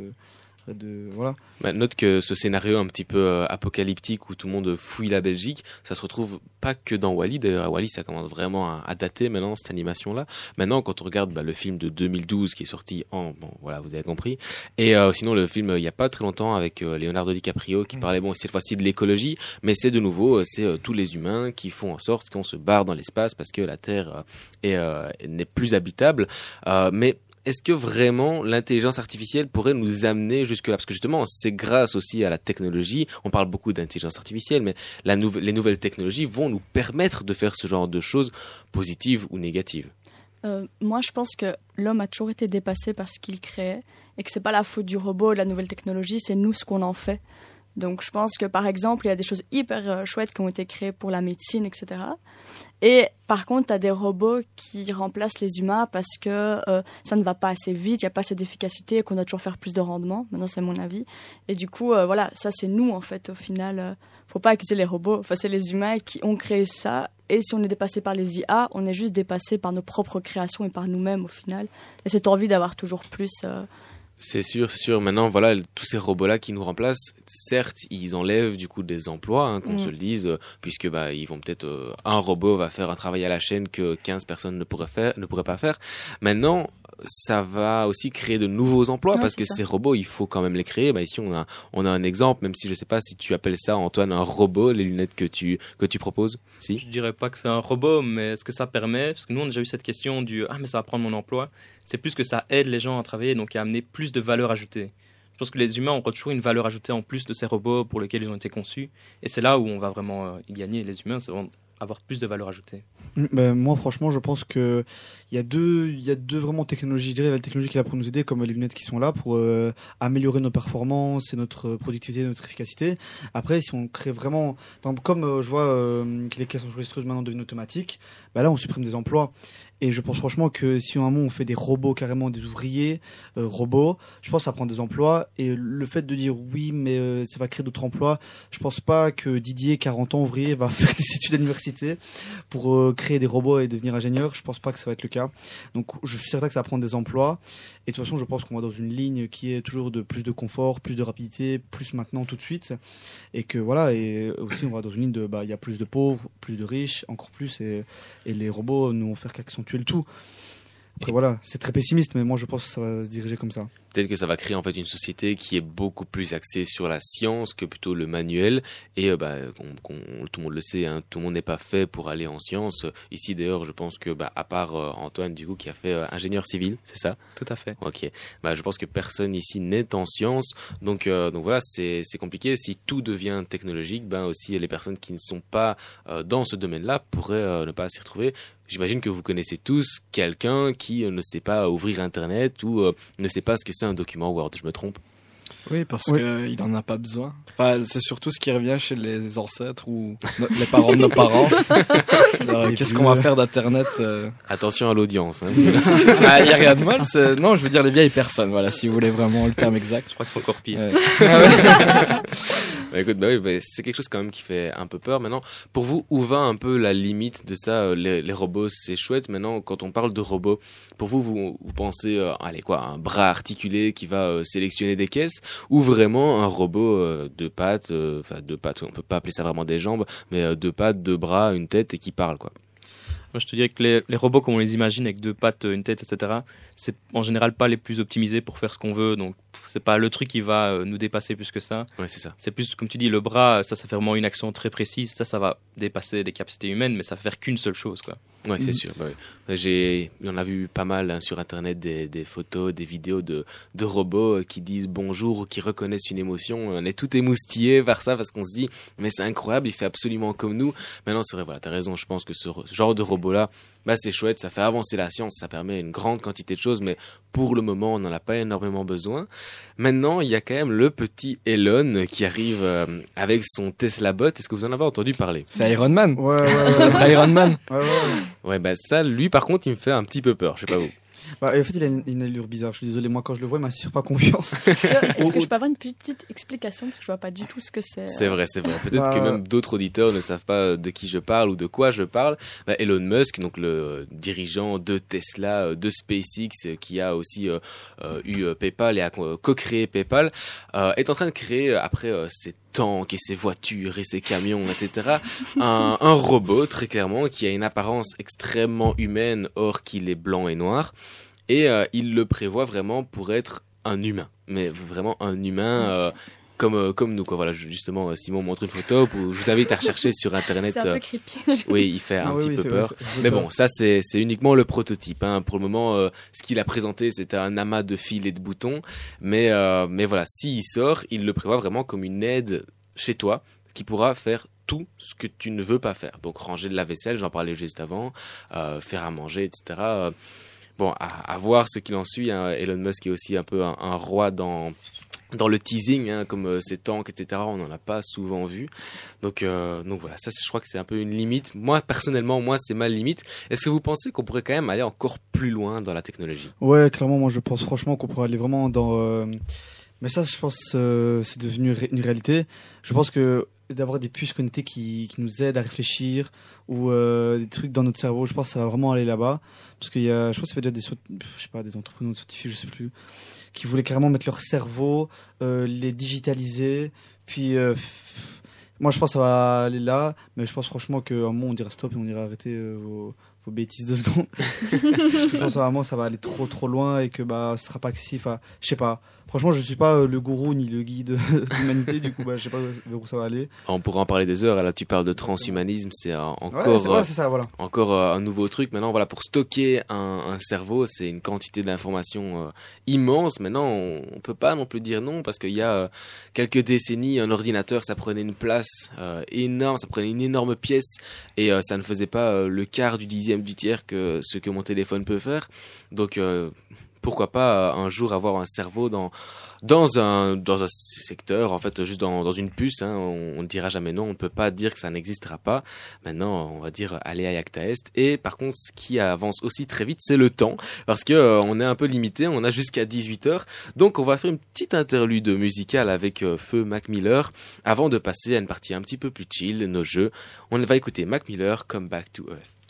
Arrête de voilà. Bah, note que ce scénario un petit peu euh, apocalyptique où tout le monde fouille la Belgique, ça se retrouve pas que dans Wally. D'ailleurs, à Wally, ça commence vraiment à, à dater maintenant cette animation-là. Maintenant, quand on regarde bah, le film de 2012 qui est sorti en, bon, voilà, vous avez compris. Et euh, sinon, le film euh, il y a pas très longtemps avec euh, Leonardo DiCaprio qui parlait bon cette fois-ci de l'écologie, mais c'est de nouveau c'est tous les humains qui font en sorte qu'on se barre dans l'espace parce que la Terre est, n'est plus habitable. Mais est-ce que vraiment l'intelligence artificielle pourrait nous amener jusque-là? Parce que justement, c'est grâce aussi à la technologie. On parle beaucoup d'intelligence artificielle, mais les nouvelles technologies vont nous permettre de faire ce genre de choses positives ou négatives. Euh, moi, je pense que l'homme a toujours été dépassé par ce qu'il créait et que c'est pas la faute du robot, de la nouvelle technologie, c'est nous ce qu'on en fait. Donc, je pense que par exemple, il y a des choses hyper euh, chouettes qui ont été créées pour la médecine, etc. Et par contre, tu as des robots qui remplacent les humains parce que euh, ça ne va pas assez vite, il n'y a pas assez d'efficacité et qu'on doit toujours faire plus de rendement. Maintenant, c'est mon avis. Et du coup, euh, voilà, ça c'est nous en fait au final. faut pas accuser les robots. Enfin, c'est les humains qui ont créé ça. Et si on est dépassé par les IA, on est juste dépassé par nos propres créations et par nous-mêmes au final. Et cette envie d'avoir toujours plus. C'est sûr, c'est sûr. Maintenant, voilà, tous ces robots-là qui nous remplacent, certes, ils enlèvent du coup des emplois, hein, qu'on Mm. se le dise, euh, puisque bah ils vont peut-être euh, un robot va faire un travail à la chaîne que 15 personnes ne pourraient faire, ne pourraient pas faire. Maintenant, ça va aussi créer de nouveaux emplois Ouais, parce que ça. ces robots, il faut quand même les créer. Bah ici, on a on a un exemple, même si je sais pas si tu appelles ça Antoine un robot, les lunettes que tu que tu proposes. Si. Je dirais pas que c'est un robot, mais est-ce que ça permet? Parce que nous, on a déjà eu cette question du Ah, mais ça va prendre mon emploi. C'est plus que ça aide les gens à travailler, donc à amener plus de valeur ajoutée. Je pense que les humains ont toujours une valeur ajoutée en plus de ces robots pour lesquels ils ont été conçus. Et c'est là où on va vraiment euh, y gagner, les humains, c'est vraiment avoir plus de valeur ajoutée. Mm, ben, moi, franchement, je pense que il y a deux, y a deux vraiment technologies. Je dirais la technologie qui est là pour nous aider, comme les lunettes qui sont là pour euh, améliorer nos performances et notre productivité, notre efficacité. Après, si on crée vraiment, comme euh, je vois euh, que les caisses enregistreuses maintenant deviennent automatiques, ben là, on supprime des emplois. Et je pense franchement que si à un moment on fait des robots carrément, des ouvriers euh, robots, je pense que ça prend des emplois. Et le fait de dire oui, mais euh, ça va créer d'autres emplois, je pense pas que Didier, 40 ans ouvrier, va faire des études à l'université pour euh, créer des robots et devenir ingénieur. Je pense pas que ça va être le cas. Donc je suis certain que ça va prendre des emplois. Et de toute façon, je pense qu'on va dans une ligne qui est toujours de plus de confort, plus de rapidité, plus maintenant tout de suite. Et que voilà, et aussi on va dans une ligne de bah il y a plus de pauvres, plus de riches, encore plus. Et, les robots ne vont faire qu'accentuer le tout. Après voilà, c'est très pessimiste, mais moi je pense que ça va se diriger comme ça. Peut-être que ça va créer en fait une société qui est beaucoup plus axée sur la science que plutôt le manuel. Et euh, bah, tout le monde le sait, hein, tout le monde n'est pas fait pour aller en sciences. Ici d'ailleurs, je pense que bah, à part euh, Antoine du coup qui a fait euh, ingénieur civil, c'est ça? Tout à fait. Ok. Bah, je pense que personne ici n'est en sciences. Donc, euh, donc voilà, c'est c'est compliqué. Si tout devient technologique, ben aussi les personnes qui ne sont pas dans ce domaine-là pourraient ne pas s'y retrouver. J'imagine que vous connaissez tous quelqu'un qui euh, ne sait pas ouvrir Internet ou euh, ne sait pas ce que c'est un document Word. Je me trompe? Oui, parce Oui. qu'il n'en a pas besoin. Enfin, c'est surtout ce qui revient chez les ancêtres ou no- les parents de nos parents. Qu'est-ce qu'on va faire d'Internet euh? Attention à l'audience. Hein. Ah, Il n'y a rien de mal. c'est- Non, je veux dire les vieilles personnes, voilà, si vous voulez vraiment le terme exact. Je crois que c'est encore pire. Ouais. Ah. Bah, écoute, bah oui, bah, c'est quelque chose quand même qui fait un peu peur. Maintenant, pour vous, où va un peu la limite de ça euh, les, robots, c'est chouette. Maintenant, quand on parle de robots, pour vous, vous, vous pensez, euh, allez quoi, un bras articulé qui va euh, sélectionner des caisses, ou vraiment un robot deux pattes, enfin deux pattes, on peut pas appeler ça vraiment des jambes, mais deux pattes, deux bras, une tête et qui parle quoi. Moi, je te dirais que les robots, comme on les imagine, avec deux pattes, une tête, etc., c'est en général pas les plus optimisés pour faire ce qu'on veut. Donc, c'est pas le truc qui va euh, nous dépasser plus que ça. Ouais, c'est ça. C'est plus, comme tu dis, le bras, ça, ça fait vraiment une action très précise. Ça, ça va dépasser des capacités humaines, mais ça va faire qu'une seule chose, quoi. Ouais, c'est Mhm. sûr. bah. J'ai, on a vu pas mal hein, sur internet des, des photos, des vidéos de, de robots euh, qui disent bonjour ou qui reconnaissent une émotion. On est tout émoustillé par ça parce qu'on se dit mais c'est incroyable, il fait absolument comme nous. Maintenant c'est vrai, voilà, t'as raison. Je pense que ce, re- ce genre de robot là, bah c'est chouette, ça fait avancer la science, ça permet une grande quantité de choses, mais pour le moment on n'en a pas énormément besoin. Maintenant il y a quand même le petit Elon qui arrive euh, avec son Tesla Bot. Est-ce que vous en avez entendu parler? C'est Iron Man. Ouais, ouais, ouais. C'est notre Iron Man. Ouais, ouais, ouais. Ouais, bah ça, lui, par contre, il me fait un petit peu peur. Je sais pas vous. Bah, en fait, il a une, une allure bizarre. Je suis désolé, moi, quand je le vois, il m'inspire pas confiance. Est-ce que, je peux avoir une petite explication? Parce que je vois pas du tout ce que c'est. C'est vrai, c'est vrai. Peut-être Bah, que même d'autres auditeurs ne savent pas de qui je parle ou de quoi je parle. Bah, Elon Musk, donc le dirigeant de Tesla, euh, de SpaceX, euh, qui a aussi euh, euh, eu euh, PayPal et a co- co-créé PayPal, euh, est en train de créer, euh, après euh, ses tanks et ses voitures et ses camions, etc., un, un robot, très clairement, qui a une apparence extrêmement humaine, or qu'il est blanc et noir. Et euh, il le prévoit vraiment pour être un humain. Mais vraiment un humain... euh, comme, euh, comme nous, quoi. Voilà, justement, euh, Simon montre une photo, où je vous invite à rechercher sur Internet. C'est un euh, peu creepy. oui, il fait un Ah oui, petit oui, peu peur. vrai, Mais bon, ça, c'est c'est uniquement le prototype. Hein. Pour le moment, euh, ce qu'il a présenté, c'était un amas de fils et de boutons. Mais, euh, mais voilà, s'il sort, il le prévoit vraiment comme une aide chez toi qui pourra faire tout ce que tu ne veux pas faire. Donc, ranger de la vaisselle, j'en parlais juste avant, euh, faire à manger, etc. À, voir ce qu'il en suit. hein. Elon Musk est aussi un peu un, roi dans dans le teasing, hein, comme euh, ces tanks, etc. On n'en a pas souvent vu. Donc, euh, donc voilà, ça, je crois que c'est un peu une limite. Moi, personnellement, moi, c'est ma limite. Est-ce que vous pensez qu'on pourrait quand même aller encore plus loin dans la technologie? Ouais, clairement, moi je pense franchement qu'on pourrait aller vraiment dans. euh, Mais ça, je pense, euh, c'est devenu une réalité. Je pense que d'avoir des puces connectées qui, qui nous aident à réfléchir ou euh, des trucs dans notre cerveau, je pense que ça va vraiment aller là-bas. Parce qu'il y a, je pense qu'il y a déjà des, je sais pas, des entrepreneurs scientifiques, je sais plus, qui voulaient carrément mettre leur cerveau, euh, les digitaliser, puis. euh, moi, je pense que ça va aller là, mais je pense franchement qu'à un moment, on dira stop et on ira arrêter euh, vos, bêtises deux secondes. Je pense vraiment ça va aller trop trop loin et que bah ce sera pas accessible à je sais pas franchement je suis pas euh, le gourou ni le guide de l'humanité du coup bah je sais pas vers où ça va aller On pourra en parler des heures. Là, tu parles de transhumanisme, c'est euh, Ouais, encore, ouais, euh, c'est ça voilà encore euh, un nouveau truc. Maintenant, voilà, pour stocker un, un cerveau, c'est une quantité d'informations euh, immense. Maintenant, on, on peut pas non plus dire non parce qu'il y a euh, quelques décennies, un ordinateur, ça prenait une place euh, énorme, ça prenait une énorme pièce et euh, ça ne faisait pas euh, le quart du dixième du tiers que ce que mon téléphone peut faire. Donc, euh, pourquoi pas euh, un jour avoir un cerveau dans dans un dans un secteur en fait juste dans, dans une puce hein, on, ne dira jamais non. On ne peut pas dire que ça n'existera pas. Maintenant on va dire aller à Yacta Est. Et par contre ce qui avance aussi très vite c'est le temps. Parce que euh, on est un peu limité. On a jusqu'à 18h donc on va faire une petite interlude musicale avec euh, Feu Mac Miller avant de passer à une partie un petit peu plus chill nos jeux. On va écouter Mac Miller Come Back to Earth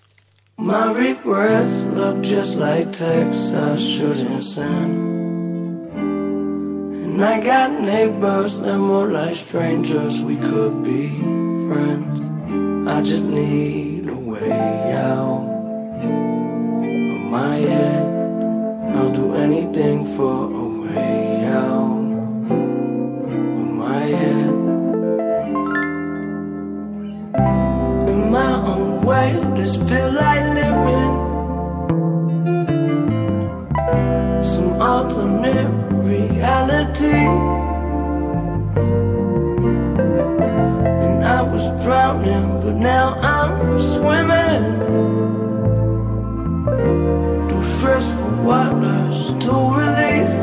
My regrets look just like texts I shouldn't send. And I got neighbors that more like strangers, we could be friends. I just need a way out of my head. I'll do anything for a way out of my head. In my own way, just feel like living some alternate reality. And I was drowning, but now I'm swimming through stressful waters to relief.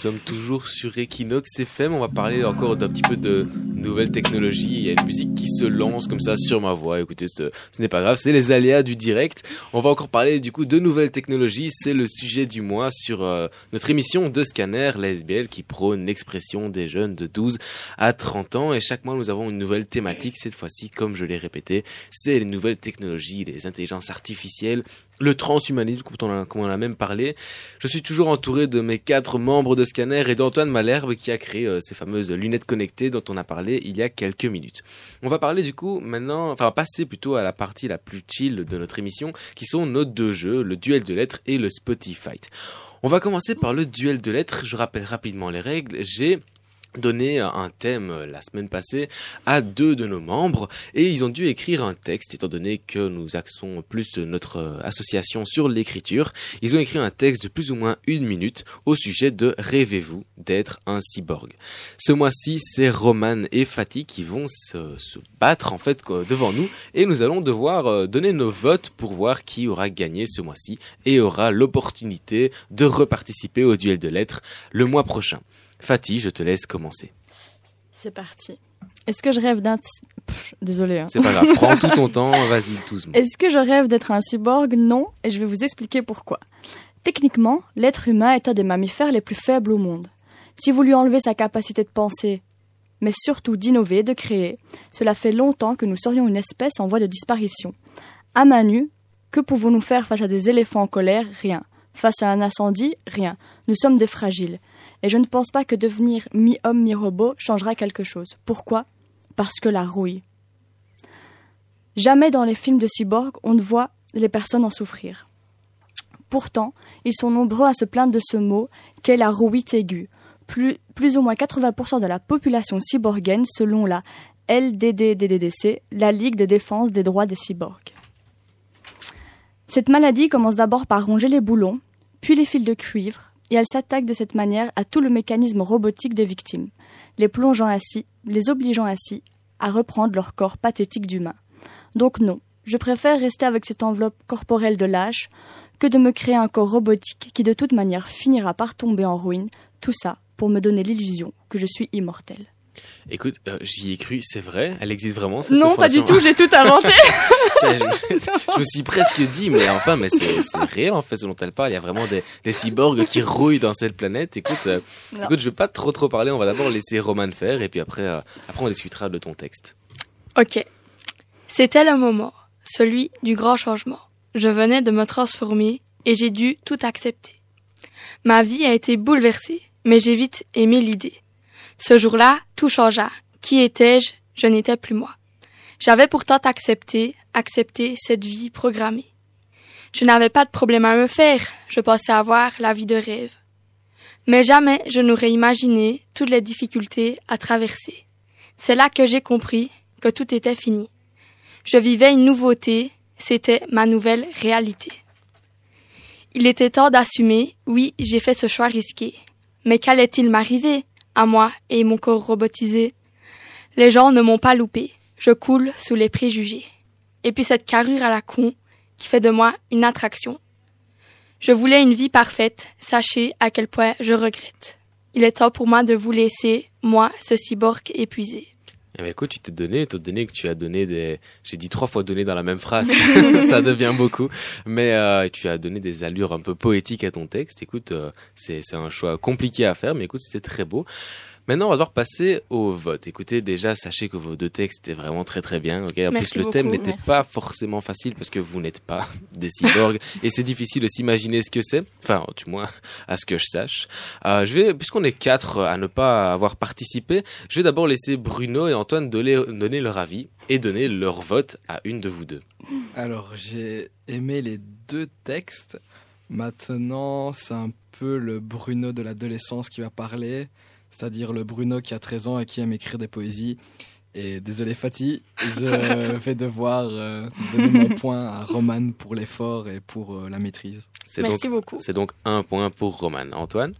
Sommes toujours sur Equinox FM. On va parler encore d'un petit peu de nouvelles technologies. Il y a une musique qui se lance comme ça sur ma voix. Écoutez, ce, ce n'est pas grave, c'est les aléas du direct. On va encore parler du coup de nouvelles technologies. C'est le sujet du mois sur euh, notre émission de Scanner, la SBL, qui prône l'expression des jeunes de 12 à 30 ans. Et chaque mois, nous avons une nouvelle thématique. Cette fois-ci, comme je l'ai répété, c'est les nouvelles technologies, les intelligences artificielles, le transhumanisme, comme on, a, a même parlé. Je suis toujours entouré de mes quatre membres de Scanner et d'Antoine Malherbe qui a créé euh, ces fameuses lunettes connectées dont on a parlé il y a quelques minutes. On va parler du coup maintenant, enfin passer plutôt à la partie la plus chill de notre émission qui sont nos deux jeux, le duel de lettres et le Spotify. On va commencer par le duel de lettres. Je rappelle rapidement les règles. J'ai donné un thème euh, la semaine passée à deux de nos membres et ils ont dû écrire un texte étant donné que nous axons plus notre euh, association sur l'écriture. Ils ont écrit un texte de plus ou moins une minute au sujet de Rêvez-vous d'être un cyborg. Ce mois-ci, c'est Roman et Fatih qui vont se, se battre en fait devant nous et nous allons devoir euh, donner nos votes pour voir qui aura gagné ce mois-ci et aura l'opportunité de reparticiper au duel de lettres le mois prochain. Fatih, je te laisse commencer. C'est parti. Est-ce que je rêve d'un... Désolé. Hein. C'est pas grave, prends tout ton temps, vas-y doucement. Est-ce que je rêve d'être un cyborg? Non, et je vais vous expliquer pourquoi. Techniquement, l'être humain est un des mammifères les plus faibles au monde. Si vous lui enlevez sa capacité de penser, mais surtout d'innover, de créer, cela fait longtemps que nous serions une espèce en voie de disparition. À main nue, que pouvons-nous faire face à des éléphants en colère? Rien. Face à un incendie? Rien. Nous sommes des fragiles. Et je ne pense pas que devenir mi-homme, mi-robot changera quelque chose. Pourquoi? Parce que la rouille. Jamais dans les films de cyborg on ne voit les personnes en souffrir. Pourtant, ils sont nombreux à se plaindre de ce mot qu'est la rouillite aiguë. Plus, plus ou moins 80% de la population cyborgienne selon la LDDDDC, la Ligue de défense des droits des cyborgs. Cette maladie commence d'abord par ronger les boulons, puis les fils de cuivre, et elle s'attaque de cette manière à tout le mécanisme robotique des victimes, les plongeant ainsi, les obligeant ainsi à reprendre leur corps pathétique d'humain. Donc non, je préfère rester avec cette enveloppe corporelle de lâche que de me créer un corps robotique qui de toute manière finira par tomber en ruine, tout ça pour me donner l'illusion que je suis immortel. Écoute, euh, j'y ai cru, c'est vrai, elle existe vraiment cette Non, pas du tout, j'ai tout inventé. je, je me suis presque dit, mais enfin, mais c'est réel en fait, ce dont elle parle. Il y a vraiment des, des cyborgs qui rouillent dans cette planète. Écoute, euh, écoute, je vais pas trop trop parler. On va d'abord laisser Roman faire, et puis après, euh, après on discutera de ton texte. Ok. C'était le moment, celui du grand changement. Je venais de me transformer et j'ai dû tout accepter. Ma vie a été bouleversée, mais j'ai vite aimé l'idée. Ce jour-là, tout changea. Qui étais-je? Je n'étais plus moi. J'avais pourtant accepté, accepté cette vie programmée. Je n'avais pas de problème à me faire, je pensais avoir la vie de rêve. Mais jamais je n'aurais imaginé toutes les difficultés à traverser. C'est là que j'ai compris que tout était fini. Je vivais une nouveauté, c'était ma nouvelle réalité. Il était temps d'assumer, oui, j'ai fait ce choix risqué. Mais qu'allait-il m'arriver, à moi et mon corps robotisé Les gens ne m'ont pas loupé, je coule sous les préjugés. Et puis cette carrure à la con qui fait de moi une attraction. Je voulais une vie parfaite, sachez à quel point je regrette. Il est temps pour moi de vous laisser, moi, ce cyborg épuisé. Eh ben écoute, tu t'es donné, étant donné que tu as donné des, j'ai dit trois fois donné dans la même phrase, ça devient beaucoup, mais euh, tu as donné des allures un peu poétiques à ton texte. Écoute, euh, c'est c'est un choix compliqué à faire, mais écoute, c'était très beau. Maintenant, on va devoir passer au vote. Écoutez, déjà, sachez que vos deux textes étaient vraiment très très bien. ok? En Merci plus, le thème n'était pas forcément facile parce que vous n'êtes pas des cyborgs et c'est difficile de s'imaginer ce que c'est. Enfin, du moins, à ce que je sache. Euh, je vais, puisqu'on est quatre à ne pas avoir participé, je vais d'abord laisser Bruno et Antoine donner, donner leur avis et donner leur vote à une de vous deux. Alors, j'ai aimé les deux textes. Maintenant, c'est un peu le Bruno de l'adolescence qui va parler, c'est-à-dire le Bruno qui a 13 ans et qui aime écrire des poésies. Et désolé Fatih, je vais devoir euh, donner mon point à Roman pour l'effort et pour euh, la maîtrise. C'est donc, C'est donc un point pour Roman. Antoine?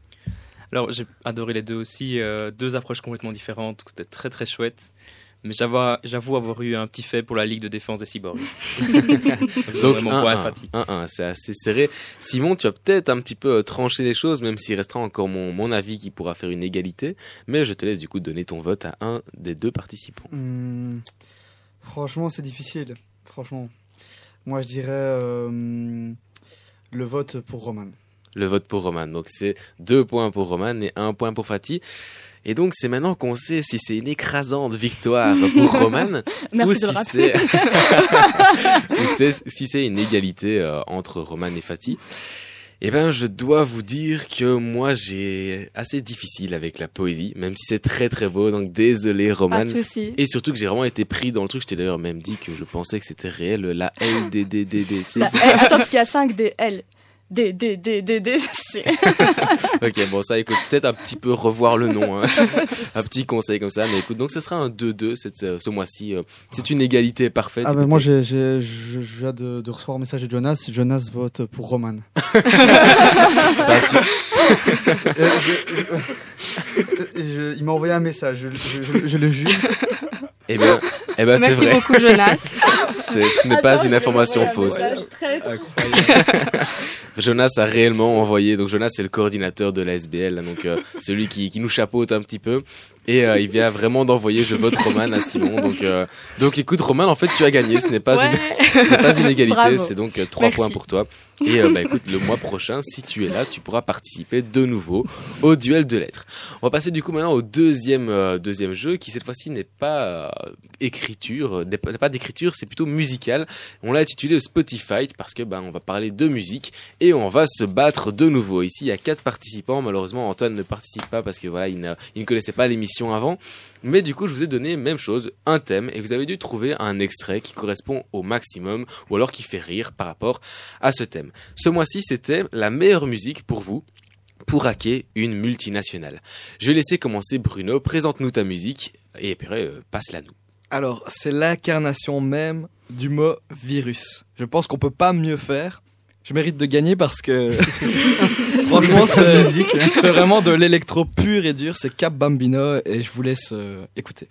Alors, j'ai adoré les deux aussi. euh, deux approches complètement différentes. C'était très très chouette. Mais j'avoue avoir eu un petit fait pour la Ligue de défense des cyborgs. Donc donnerai mon point à 1-1, Fatih. 1-1, c'est assez serré. Simon, tu as peut-être un petit peu euh, tranché les choses, même s'il restera encore mon, mon avis qui pourra faire une égalité. Mais je te laisse du coup donner ton vote à un des deux participants. Hmm, franchement, c'est difficile. Franchement. Moi, je dirais euh, le vote pour Roman. Le vote pour Roman. Donc c'est deux points pour Roman et un point pour Fatih. Et donc c'est maintenant qu'on sait si c'est une écrasante victoire pour Roman ou si c'est si c'est une égalité euh, entre Roman et Fatih. Eh ben, je dois vous dire que moi, j'ai assez difficile avec la poésie, même si c'est très très beau. Donc, désolé, Roman. Pas de souci. Et surtout que j'ai vraiment été pris dans le truc. Je t'ai d'ailleurs même dit que je pensais que c'était réel. La LDDDDC. La- attends, parce qu'il y a 5 D, L. D, D, D, D, D, C. ok, bon, ça, écoute, peut-être un petit peu revoir le nom. hein. un petit conseil comme ça. Mais écoute, donc ce sera un 2-2 cette- euh, ce mois-ci. euh, C'est une égalité parfaite. Ah ben Écoutez, moi, j'ai, j'ai- je, je viens de, de recevoir un message de Jonas. Jonas vote pour Roman. Pas sûr. Euh, je- je- je- il m'a envoyé un message, je, je- je- je le jure. Eh ben, eh ben c'est Merci vrai. beaucoup, Jonas. Ce n'est pas une information fausse. Jonas a réellement envoyé. Donc Jonas c'est le coordinateur de la SBL, donc euh, celui qui, qui nous chapeaute un petit peu. Et euh, il vient vraiment d'envoyer je vote Roman à Simon. Donc euh, donc écoute Roman, en fait tu as gagné. Ce n'est pas Ouais. une ce n'est pas une égalité. C'est donc euh, trois Merci. points pour toi. Et euh, bah écoute le mois prochain, si tu es là, tu pourras participer de nouveau au duel de lettres. On va passer du coup maintenant au deuxième deuxième jeu qui cette fois-ci n'est pas écriture, n'est pas d'écriture, c'est plutôt musical. On l'a intitulé Spotify parce que ben on va parler de musique et on va se battre de nouveau. Ici, il y a quatre participants. Malheureusement, Antoine ne participe pas parce que voilà, il ne connaissait pas l'émission avant. Mais du coup, je vous ai donné même chose, un thème, et vous avez dû trouver un extrait qui correspond au maximum ou alors qui fait rire par rapport à ce thème. Ce mois-ci, c'était la meilleure musique pour vous pour hacker une multinationale. Je vais laisser commencer Bruno. Présente-nous ta musique et après, euh, passe-la nous. Alors, c'est l'incarnation même du mot virus. Je pense qu'on peut pas mieux faire. Je mérite de gagner parce que franchement, c'est vraiment de l'électro pur et dur. C'est Cap Bambino et je vous laisse euh, écouter.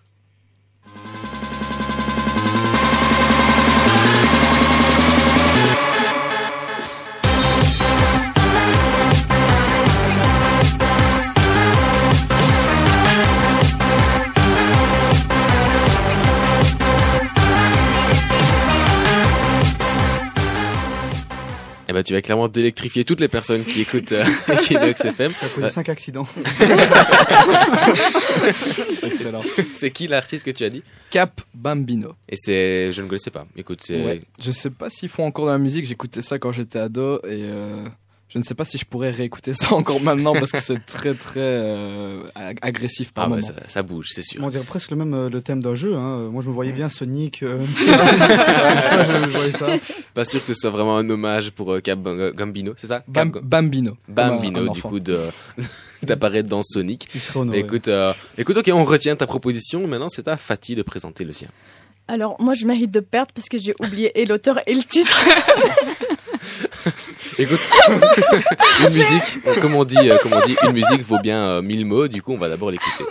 Eh ben, tu vas clairement d'électrifier toutes les personnes qui écoutent euh, Equinox FM. J'ai causé 5 accidents. Excellent. c'est qui l'artiste que tu as dit? Cap Bambino. Et c'est, je ne connaissais pas. Écoute, c'est. Ouais. Je sais pas s'ils font encore de la musique. J'écoutais ça quand j'étais ado et euh, je ne sais pas si je pourrais réécouter ça encore maintenant parce que c'est très très euh, ag- agressif par Ah ouais, moment. ça, ça bouge, c'est sûr. On dirait presque le même euh, le thème d'un jeu. Hein. Moi, je me voyais bien Sonic. euh, je, je voyais ça. Pas sûr que ce soit vraiment un hommage pour euh, Cap Gambino, c'est ça? Bam- Bambino. Bambino, Comme du coup, de d'apparaître dans Sonic. Il serait honoré. Écoute, euh, écoute, ok, on retient ta proposition. Maintenant, c'est à Fatih de présenter le sien. Alors, moi, je mérite de perdre parce que j'ai oublié et l'auteur et le titre. Écoute, une musique, euh, comme on dit, euh, comme on dit, une musique vaut bien euh, mille mots. Du coup, on va d'abord l'écouter.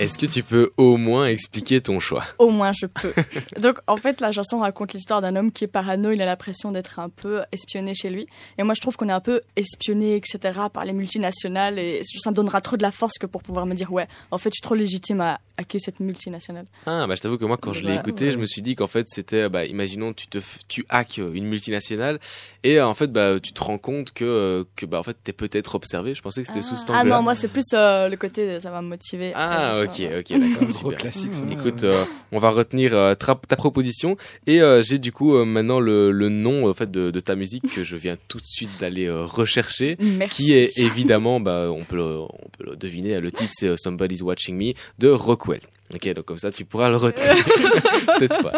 Est-ce que tu peux au moins expliquer ton choix? Au moins, je peux. Donc, en fait, la chanson raconte l'histoire d'un homme qui est parano. Il a l'impression d'être un peu espionné chez lui. Et moi, je trouve qu'on est un peu espionné, etc., par les multinationales. Et ça me donnera trop de la force que pour pouvoir me dire, ouais, en fait, je suis trop légitime à hacker cette multinationale. Ah, bah je t'avoue que moi, quand je l'ai Voilà, écouté, ouais. je me suis dit qu'en fait, c'était, bah, imaginons, tu te, tu hackes une multinationale et euh, en fait, bah, tu te rends compte que, euh, que bah, en fait, t'es peut-être observé. Je pensais que c'était sous cet Ah angle-là. non, moi, c'est plus euh, le côté, ça va me motiver. Ah, après, ok, ok, d'accord. Super. classique, ça. Écoute, euh, on va retenir euh, ta proposition et euh, j'ai du coup euh, maintenant le, le nom en fait de, de ta musique que je viens tout de suite d'aller euh, rechercher, Merci. qui est évidemment, bah, on peut le, on peut le deviner, le titre c'est euh, Somebody's Watching Me de Rockwell. Ok, donc comme ça tu pourras le retenir cette fois.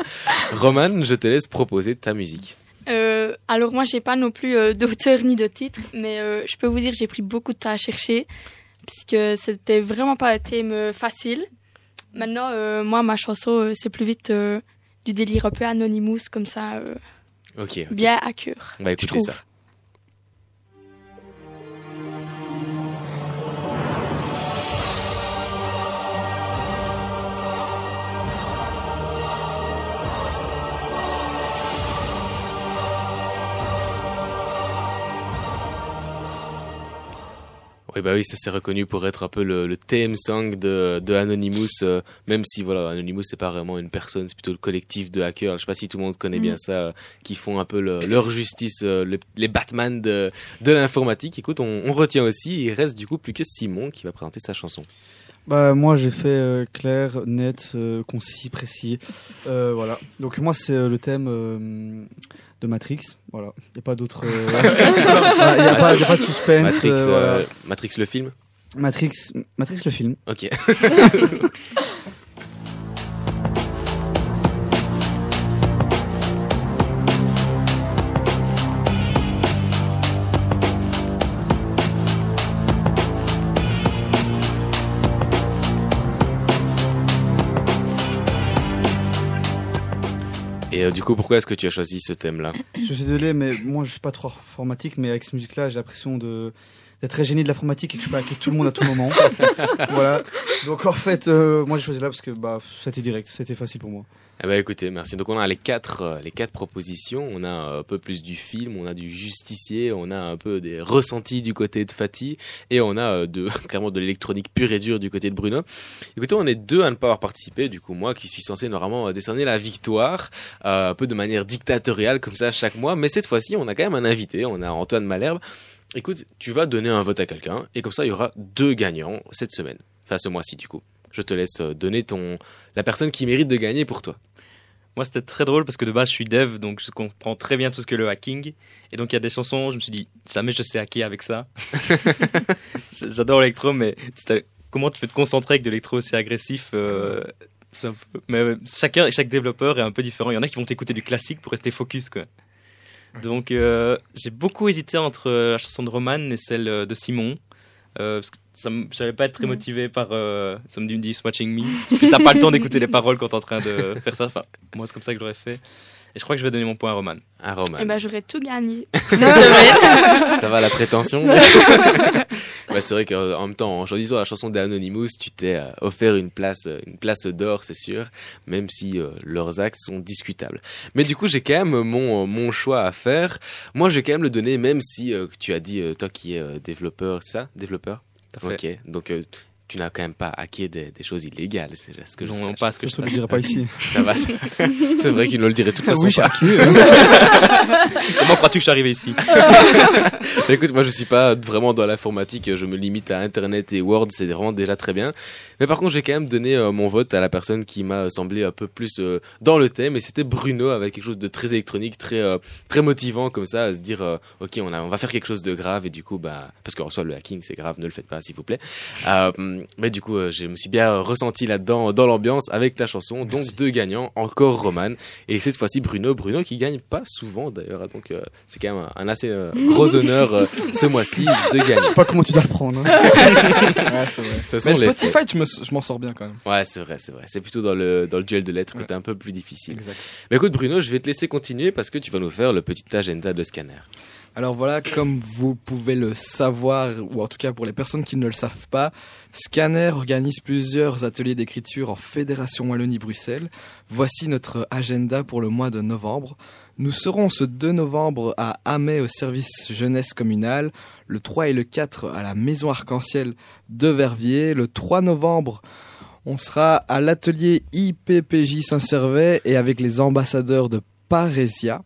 Roman, je te laisse proposer ta musique. Euh, alors moi, j'ai pas non plus euh, d'auteur ni de titre, mais euh, je peux vous dire que j'ai pris beaucoup de temps à chercher, puisque c'était vraiment pas un thème euh, facile. Maintenant, euh, moi, ma chanson, euh, c'est plus vite euh, du délire un peu Anonymous, comme ça, euh, Ok. ok. bien à cœur. On va écouter ça. Oui, bah oui, ça s'est reconnu pour être un peu le, le theme song de, de Anonymous, euh, même si voilà, Anonymous c'est pas vraiment une personne, c'est plutôt le collectif de hackers. Je sais pas si tout le monde connaît bien Mm. ça, euh, qui font un peu le- leur justice, euh, le- les Batman de, de l'informatique. Écoute, on, on retient aussi, il reste du coup plus que Simon qui va présenter sa chanson. Bah moi j'ai fait euh, clair, net, euh, concis, précis. Euh, voilà. Donc moi c'est euh, le thème euh, de Matrix. Voilà. Il y a pas d'autre. Il y a pas, de suspense. Matrix, euh, voilà. euh, Matrix le film? Matrix, Matrix le film. Ok. Et euh, du coup, pourquoi est-ce que tu as choisi ce thème-là Je suis désolé, mais moi je suis pas trop informatique, mais avec cette musique-là, j'ai l'impression de d'être très gêné de l'informatique et que je peux hacker tout le monde à tout moment. voilà. Donc en fait, euh, moi j'ai choisi là parce que bah c'était direct, c'était facile pour moi. Eh ben écoutez, merci. Donc on a les quatre, euh, les quatre propositions. On a un peu plus du film, on a du justicier, on a un peu des ressentis du côté de Fatih, et on a euh, de, clairement de l'électronique pure et dure du côté de Bruno. Écoutez, on est deux à ne pas avoir participé. Du coup, moi qui suis censé normalement euh, décerner la victoire, euh, un peu de manière dictatoriale comme ça chaque mois, mais cette fois-ci, on a quand même un invité. On a Antoine Malherbe. Écoute, tu vas donner un vote à quelqu'un, et comme ça, il y aura deux gagnants cette semaine, enfin ce mois-ci du coup. Je te laisse euh, donner ton la personne qui mérite de gagner pour toi. Moi, c'était très drôle parce que de base, je suis dev, donc je comprends très bien tout ce que le hacking. Et donc, il y a des chansons, je me suis dit, jamais je sais hacker avec ça. J'adore l'électro, mais comment tu peux te concentrer avec de l'électro aussi agressif euh, peu- Mais euh, chacun, chaque développeur est un peu différent. Il y en a qui vont écouter du classique pour rester focus, quoi. Donc, euh, j'ai beaucoup hésité entre euh, la chanson de Roman et celle de Simon. Euh, parce que ça me- j'allais pas être très Mhm. motivé par euh, Somebody Watching Me parce que t'as pas le temps d'écouter les paroles quand t'es en train de faire ça. Enfin, moi c'est comme ça que j'aurais fait. Et je crois que je vais donner mon point à Roman. À Roman. Eh ben, j'aurais tout gagné. Ça va la prétention Ouais, C'est vrai qu'en même temps, en choisissant la chanson d'Anonymous, tu t'es euh, offert une place, euh, une place d'or, c'est sûr, même si euh, leurs actes sont discutables. Mais du coup, j'ai quand même mon, mon choix à faire. Moi, je vais quand même le donner, même si euh, tu as dit, euh, toi qui es euh, développeur, c'est ça? Développeur? Ok, donc euh, tu n'as quand même pas hacké des, des choses illégales, c'est ce que je Non, pas ce que je Ça, on le sache. dira pas ici. Ça va, c'est c'est vrai qu'il ne le dirait de toute façon oui, j'ai pas. hacké. Comment crois-tu que je suis arrivé ici Écoute, moi je suis pas vraiment dans l'informatique, je me limite à Internet et Word, c'est vraiment déjà très bien. Mais par contre, j'ai quand même donné euh, mon vote à la personne qui m'a semblé un peu plus euh, dans le thème, et c'était Bruno avec quelque chose de très électronique, très euh, très motivant comme ça, à se dire euh, ok, on, a, on va faire quelque chose de grave, et du coup, bah parce qu'en soi le hacking c'est grave, ne le faites pas s'il vous plaît. Mais du coup, euh, je me suis bien ressenti là-dedans dans l'ambiance avec ta chanson, donc deux gagnants, encore Roman, et cette fois-ci Bruno, Bruno qui gagne pas souvent d'ailleurs, donc euh, c'est quand même un, un assez euh, gros honneur euh, ce mois-ci de gagner. Je sais pas comment tu dois le prendre. hein. Ouais, c'est vrai. Ce Mais Spotify, je me- je m'en sors bien quand même. Ouais, c'est vrai, c'est vrai. C'est plutôt dans le, dans le duel de lettres que Ouais. t'es un peu plus difficile. Exact. Mais écoute, Bruno, je vais te laisser continuer parce que tu vas nous faire le petit agenda de scanner. Alors voilà, comme vous pouvez le savoir, ou en tout cas pour les personnes qui ne le savent pas, Scanner organise plusieurs ateliers d'écriture en Fédération Wallonie-Bruxelles. Voici notre agenda pour le mois de novembre. Nous serons ce 2 novembre à Amay au service jeunesse communale, le 3 et le 4 à la Maison Arc-en-Ciel de Verviers, le 3 novembre on sera à l'atelier IPPJ Saint-Servais et avec les ambassadeurs de Parésia.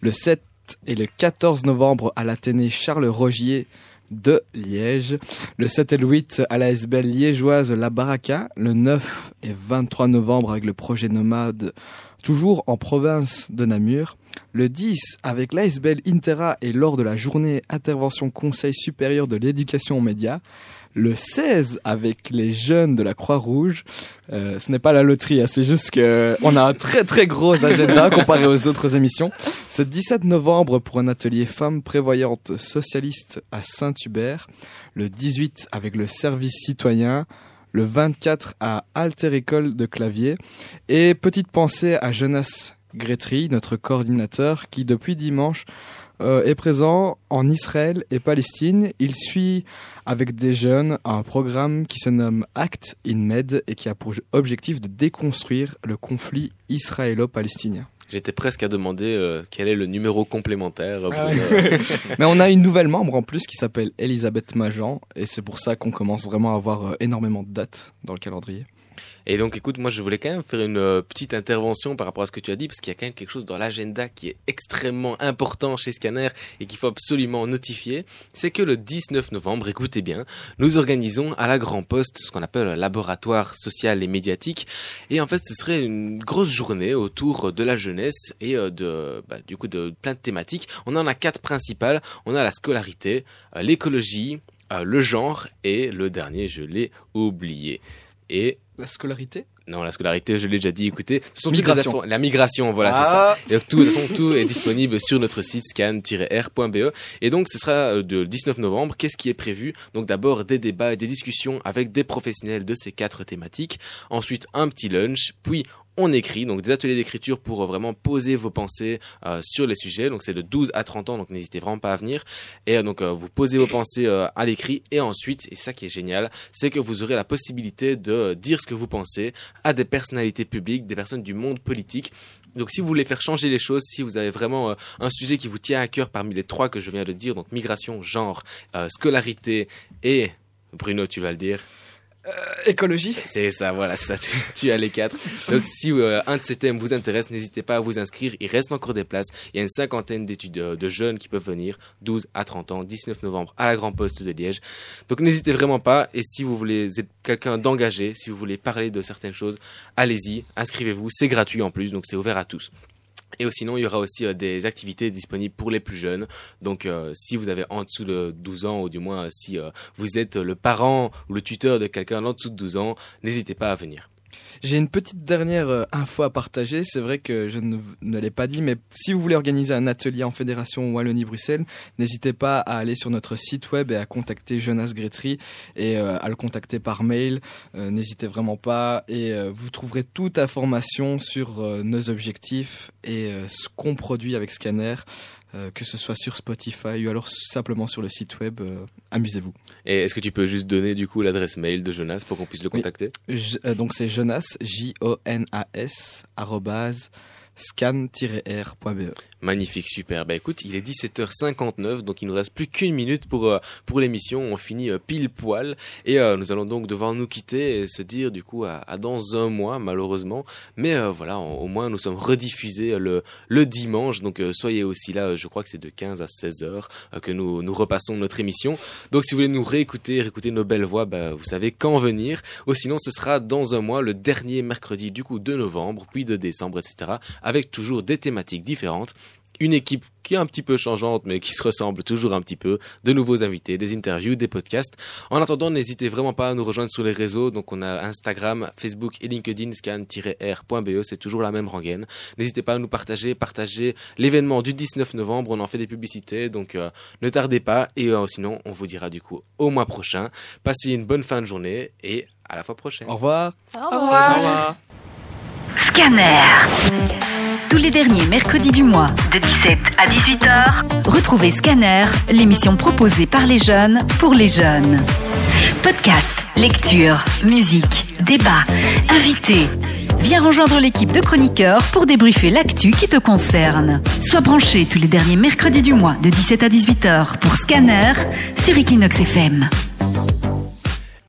Le 7 et le 14 novembre à l'Athénée Charles Rogier de Liège. Le 7 et le 8 à la liégeoise La Baraka. Le 9 et 23 novembre avec le projet Nomade, toujours en province de Namur. Le 10 avec l'ASBL Intera et lors de la journée intervention Conseil supérieur de l'éducation aux médias. Le 16 avec les jeunes de la Croix-Rouge. Euh, ce n'est pas la loterie, hein, c'est juste que on a un très très gros agenda comparé aux autres émissions. Ce 17 novembre pour un atelier femmes prévoyantes socialistes à Saint-Hubert. Le 18 avec le service citoyen. Le 24 à Alter École de Clavier. Et petite pensée à Jonas Gretry, notre coordinateur, qui depuis dimanche euh, est présent en Israël et Palestine. Il suit avec des jeunes un programme qui se nomme Act in Med et qui a pour objectif de déconstruire le conflit israélo-palestinien. J'étais presque à demander euh, quel est le numéro complémentaire. pour, Ah euh, Mais on a une nouvelle membre en plus qui s'appelle Elisabeth Majan et c'est pour ça qu'on commence vraiment à avoir euh, énormément de dates dans le calendrier. Et donc, écoute, moi, je voulais quand même faire une euh, petite intervention par rapport à ce que tu as dit, parce qu'il y a quand même quelque chose dans l'agenda qui est extrêmement important chez Scanner et qu'il faut absolument notifier. C'est que le 19 novembre, écoutez bien, nous organisons à la Grand Poste ce qu'on appelle un laboratoire social et médiatique. Et en fait, ce serait une grosse journée autour de la jeunesse et euh, de, bah, du coup, de plein de thématiques. On en a quatre principales. On a la scolarité, euh, l'écologie, le genre et le dernier, je l'ai oublié. Et La scolarité non, la scolarité, je l'ai déjà dit, écoutez. Ce sont Migration. La migration, voilà, Ah. c'est ça. Et donc, tout, de toute façon, tout est disponible sur notre site scan-r.be. Et donc, ce sera euh, de 19 novembre. Qu'est-ce qui est prévu? Donc, d'abord, des débats et des discussions avec des professionnels de ces quatre thématiques. Ensuite, un petit lunch. Puis, on écrit, donc des ateliers d'écriture pour euh, vraiment poser vos pensées euh, sur les sujets. Donc c'est de 12 à 30 ans, donc n'hésitez vraiment pas à venir. Et euh, donc vous posez vos pensées à l'écrit et ensuite, et ça qui est génial, c'est que vous aurez la possibilité de dire ce que vous pensez à des personnalités publiques, des personnes du monde politique. Donc si vous voulez faire changer les choses, si vous avez vraiment un sujet qui vous tient à cœur parmi les trois que je viens de dire, donc migration, genre, scolarité et Bruno, tu vas le dire. Écologie C'est ça, voilà, ça, tu, tu as les quatre. Donc si euh, un de ces thèmes vous intéresse, n'hésitez pas à vous inscrire, il reste encore des places. Il y a une cinquantaine d'études euh, de jeunes qui peuvent venir, 12 à 30 ans, 19 novembre à la Grand Poste de Liège. Donc n'hésitez vraiment pas, et si vous voulez être quelqu'un d'engagé, si vous voulez parler de certaines choses, allez-y, inscrivez-vous, c'est gratuit en plus, donc c'est ouvert à tous. Et sinon, il y aura aussi euh, des activités disponibles pour les plus jeunes. Donc, euh, si vous avez en dessous de 12 ans, ou du moins euh, si vous êtes le parent ou le tuteur de quelqu'un en dessous de 12 ans, n'hésitez pas à venir. J'ai une petite dernière euh, info à partager. C'est vrai que je ne, l'ai pas dit, mais si vous voulez organiser un atelier en Fédération Wallonie-Bruxelles, n'hésitez pas à aller sur notre site web et à contacter Jonas Gretry et euh, à le contacter par mail. Euh, n'hésitez vraiment pas et vous trouverez toute information sur nos objectifs et ce qu'on produit avec Scanner, euh, que ce soit sur Spotify ou alors simplement sur le site web. euh, Amusez-vous. Et est-ce que tu peux juste donner du coup l'adresse mail de Jonas pour qu'on puisse le contacter? Euh, donc c'est Jonas, J-O-N-A-S, arrobase, scan-r.be. Magnifique, super. Bah écoute, il est 17h59, donc il nous reste plus qu'une minute pour, euh, pour l'émission. On finit euh, pile poil. Et euh, nous allons donc devoir nous quitter et se dire du coup à, à dans un mois, malheureusement. Mais euh, voilà, au moins nous sommes rediffusés le, le dimanche. Donc soyez aussi là, je crois que c'est de 15 à 16 heures euh, que nous, nous repassons notre émission. Donc si vous voulez nous réécouter, réécouter nos belles voix, bah, vous savez quand venir. Ou sinon, ce sera dans un mois, le dernier mercredi du coup de novembre, puis de décembre, etc. Avec toujours des thématiques différentes. une équipe qui est un petit peu changeante, mais qui se ressemble toujours un petit peu. De nouveaux invités, des interviews, des podcasts. En attendant, n'hésitez vraiment pas à nous rejoindre sur les réseaux. Donc, on a Instagram, Facebook et LinkedIn, scan-r.be. C'est toujours la même rengaine. N'hésitez pas à nous partager, partager l'événement du 19 novembre. On en fait des publicités. Donc, euh, ne tardez pas. Et euh, sinon, on vous dira du coup au mois prochain. Passez une bonne fin de journée et à la fois prochaine. Au revoir. Au revoir. Scanner. Tous les derniers mercredis du mois, de 17 à 18h, retrouvez Scanner, l'émission proposée par les jeunes pour les jeunes. Podcast, lecture, musique, débat, invités. Viens rejoindre l'équipe de chroniqueurs pour débriefer l'actu qui te concerne. Sois branché tous les derniers mercredis du mois de 17 à 18h pour Scanner sur Equinox FM.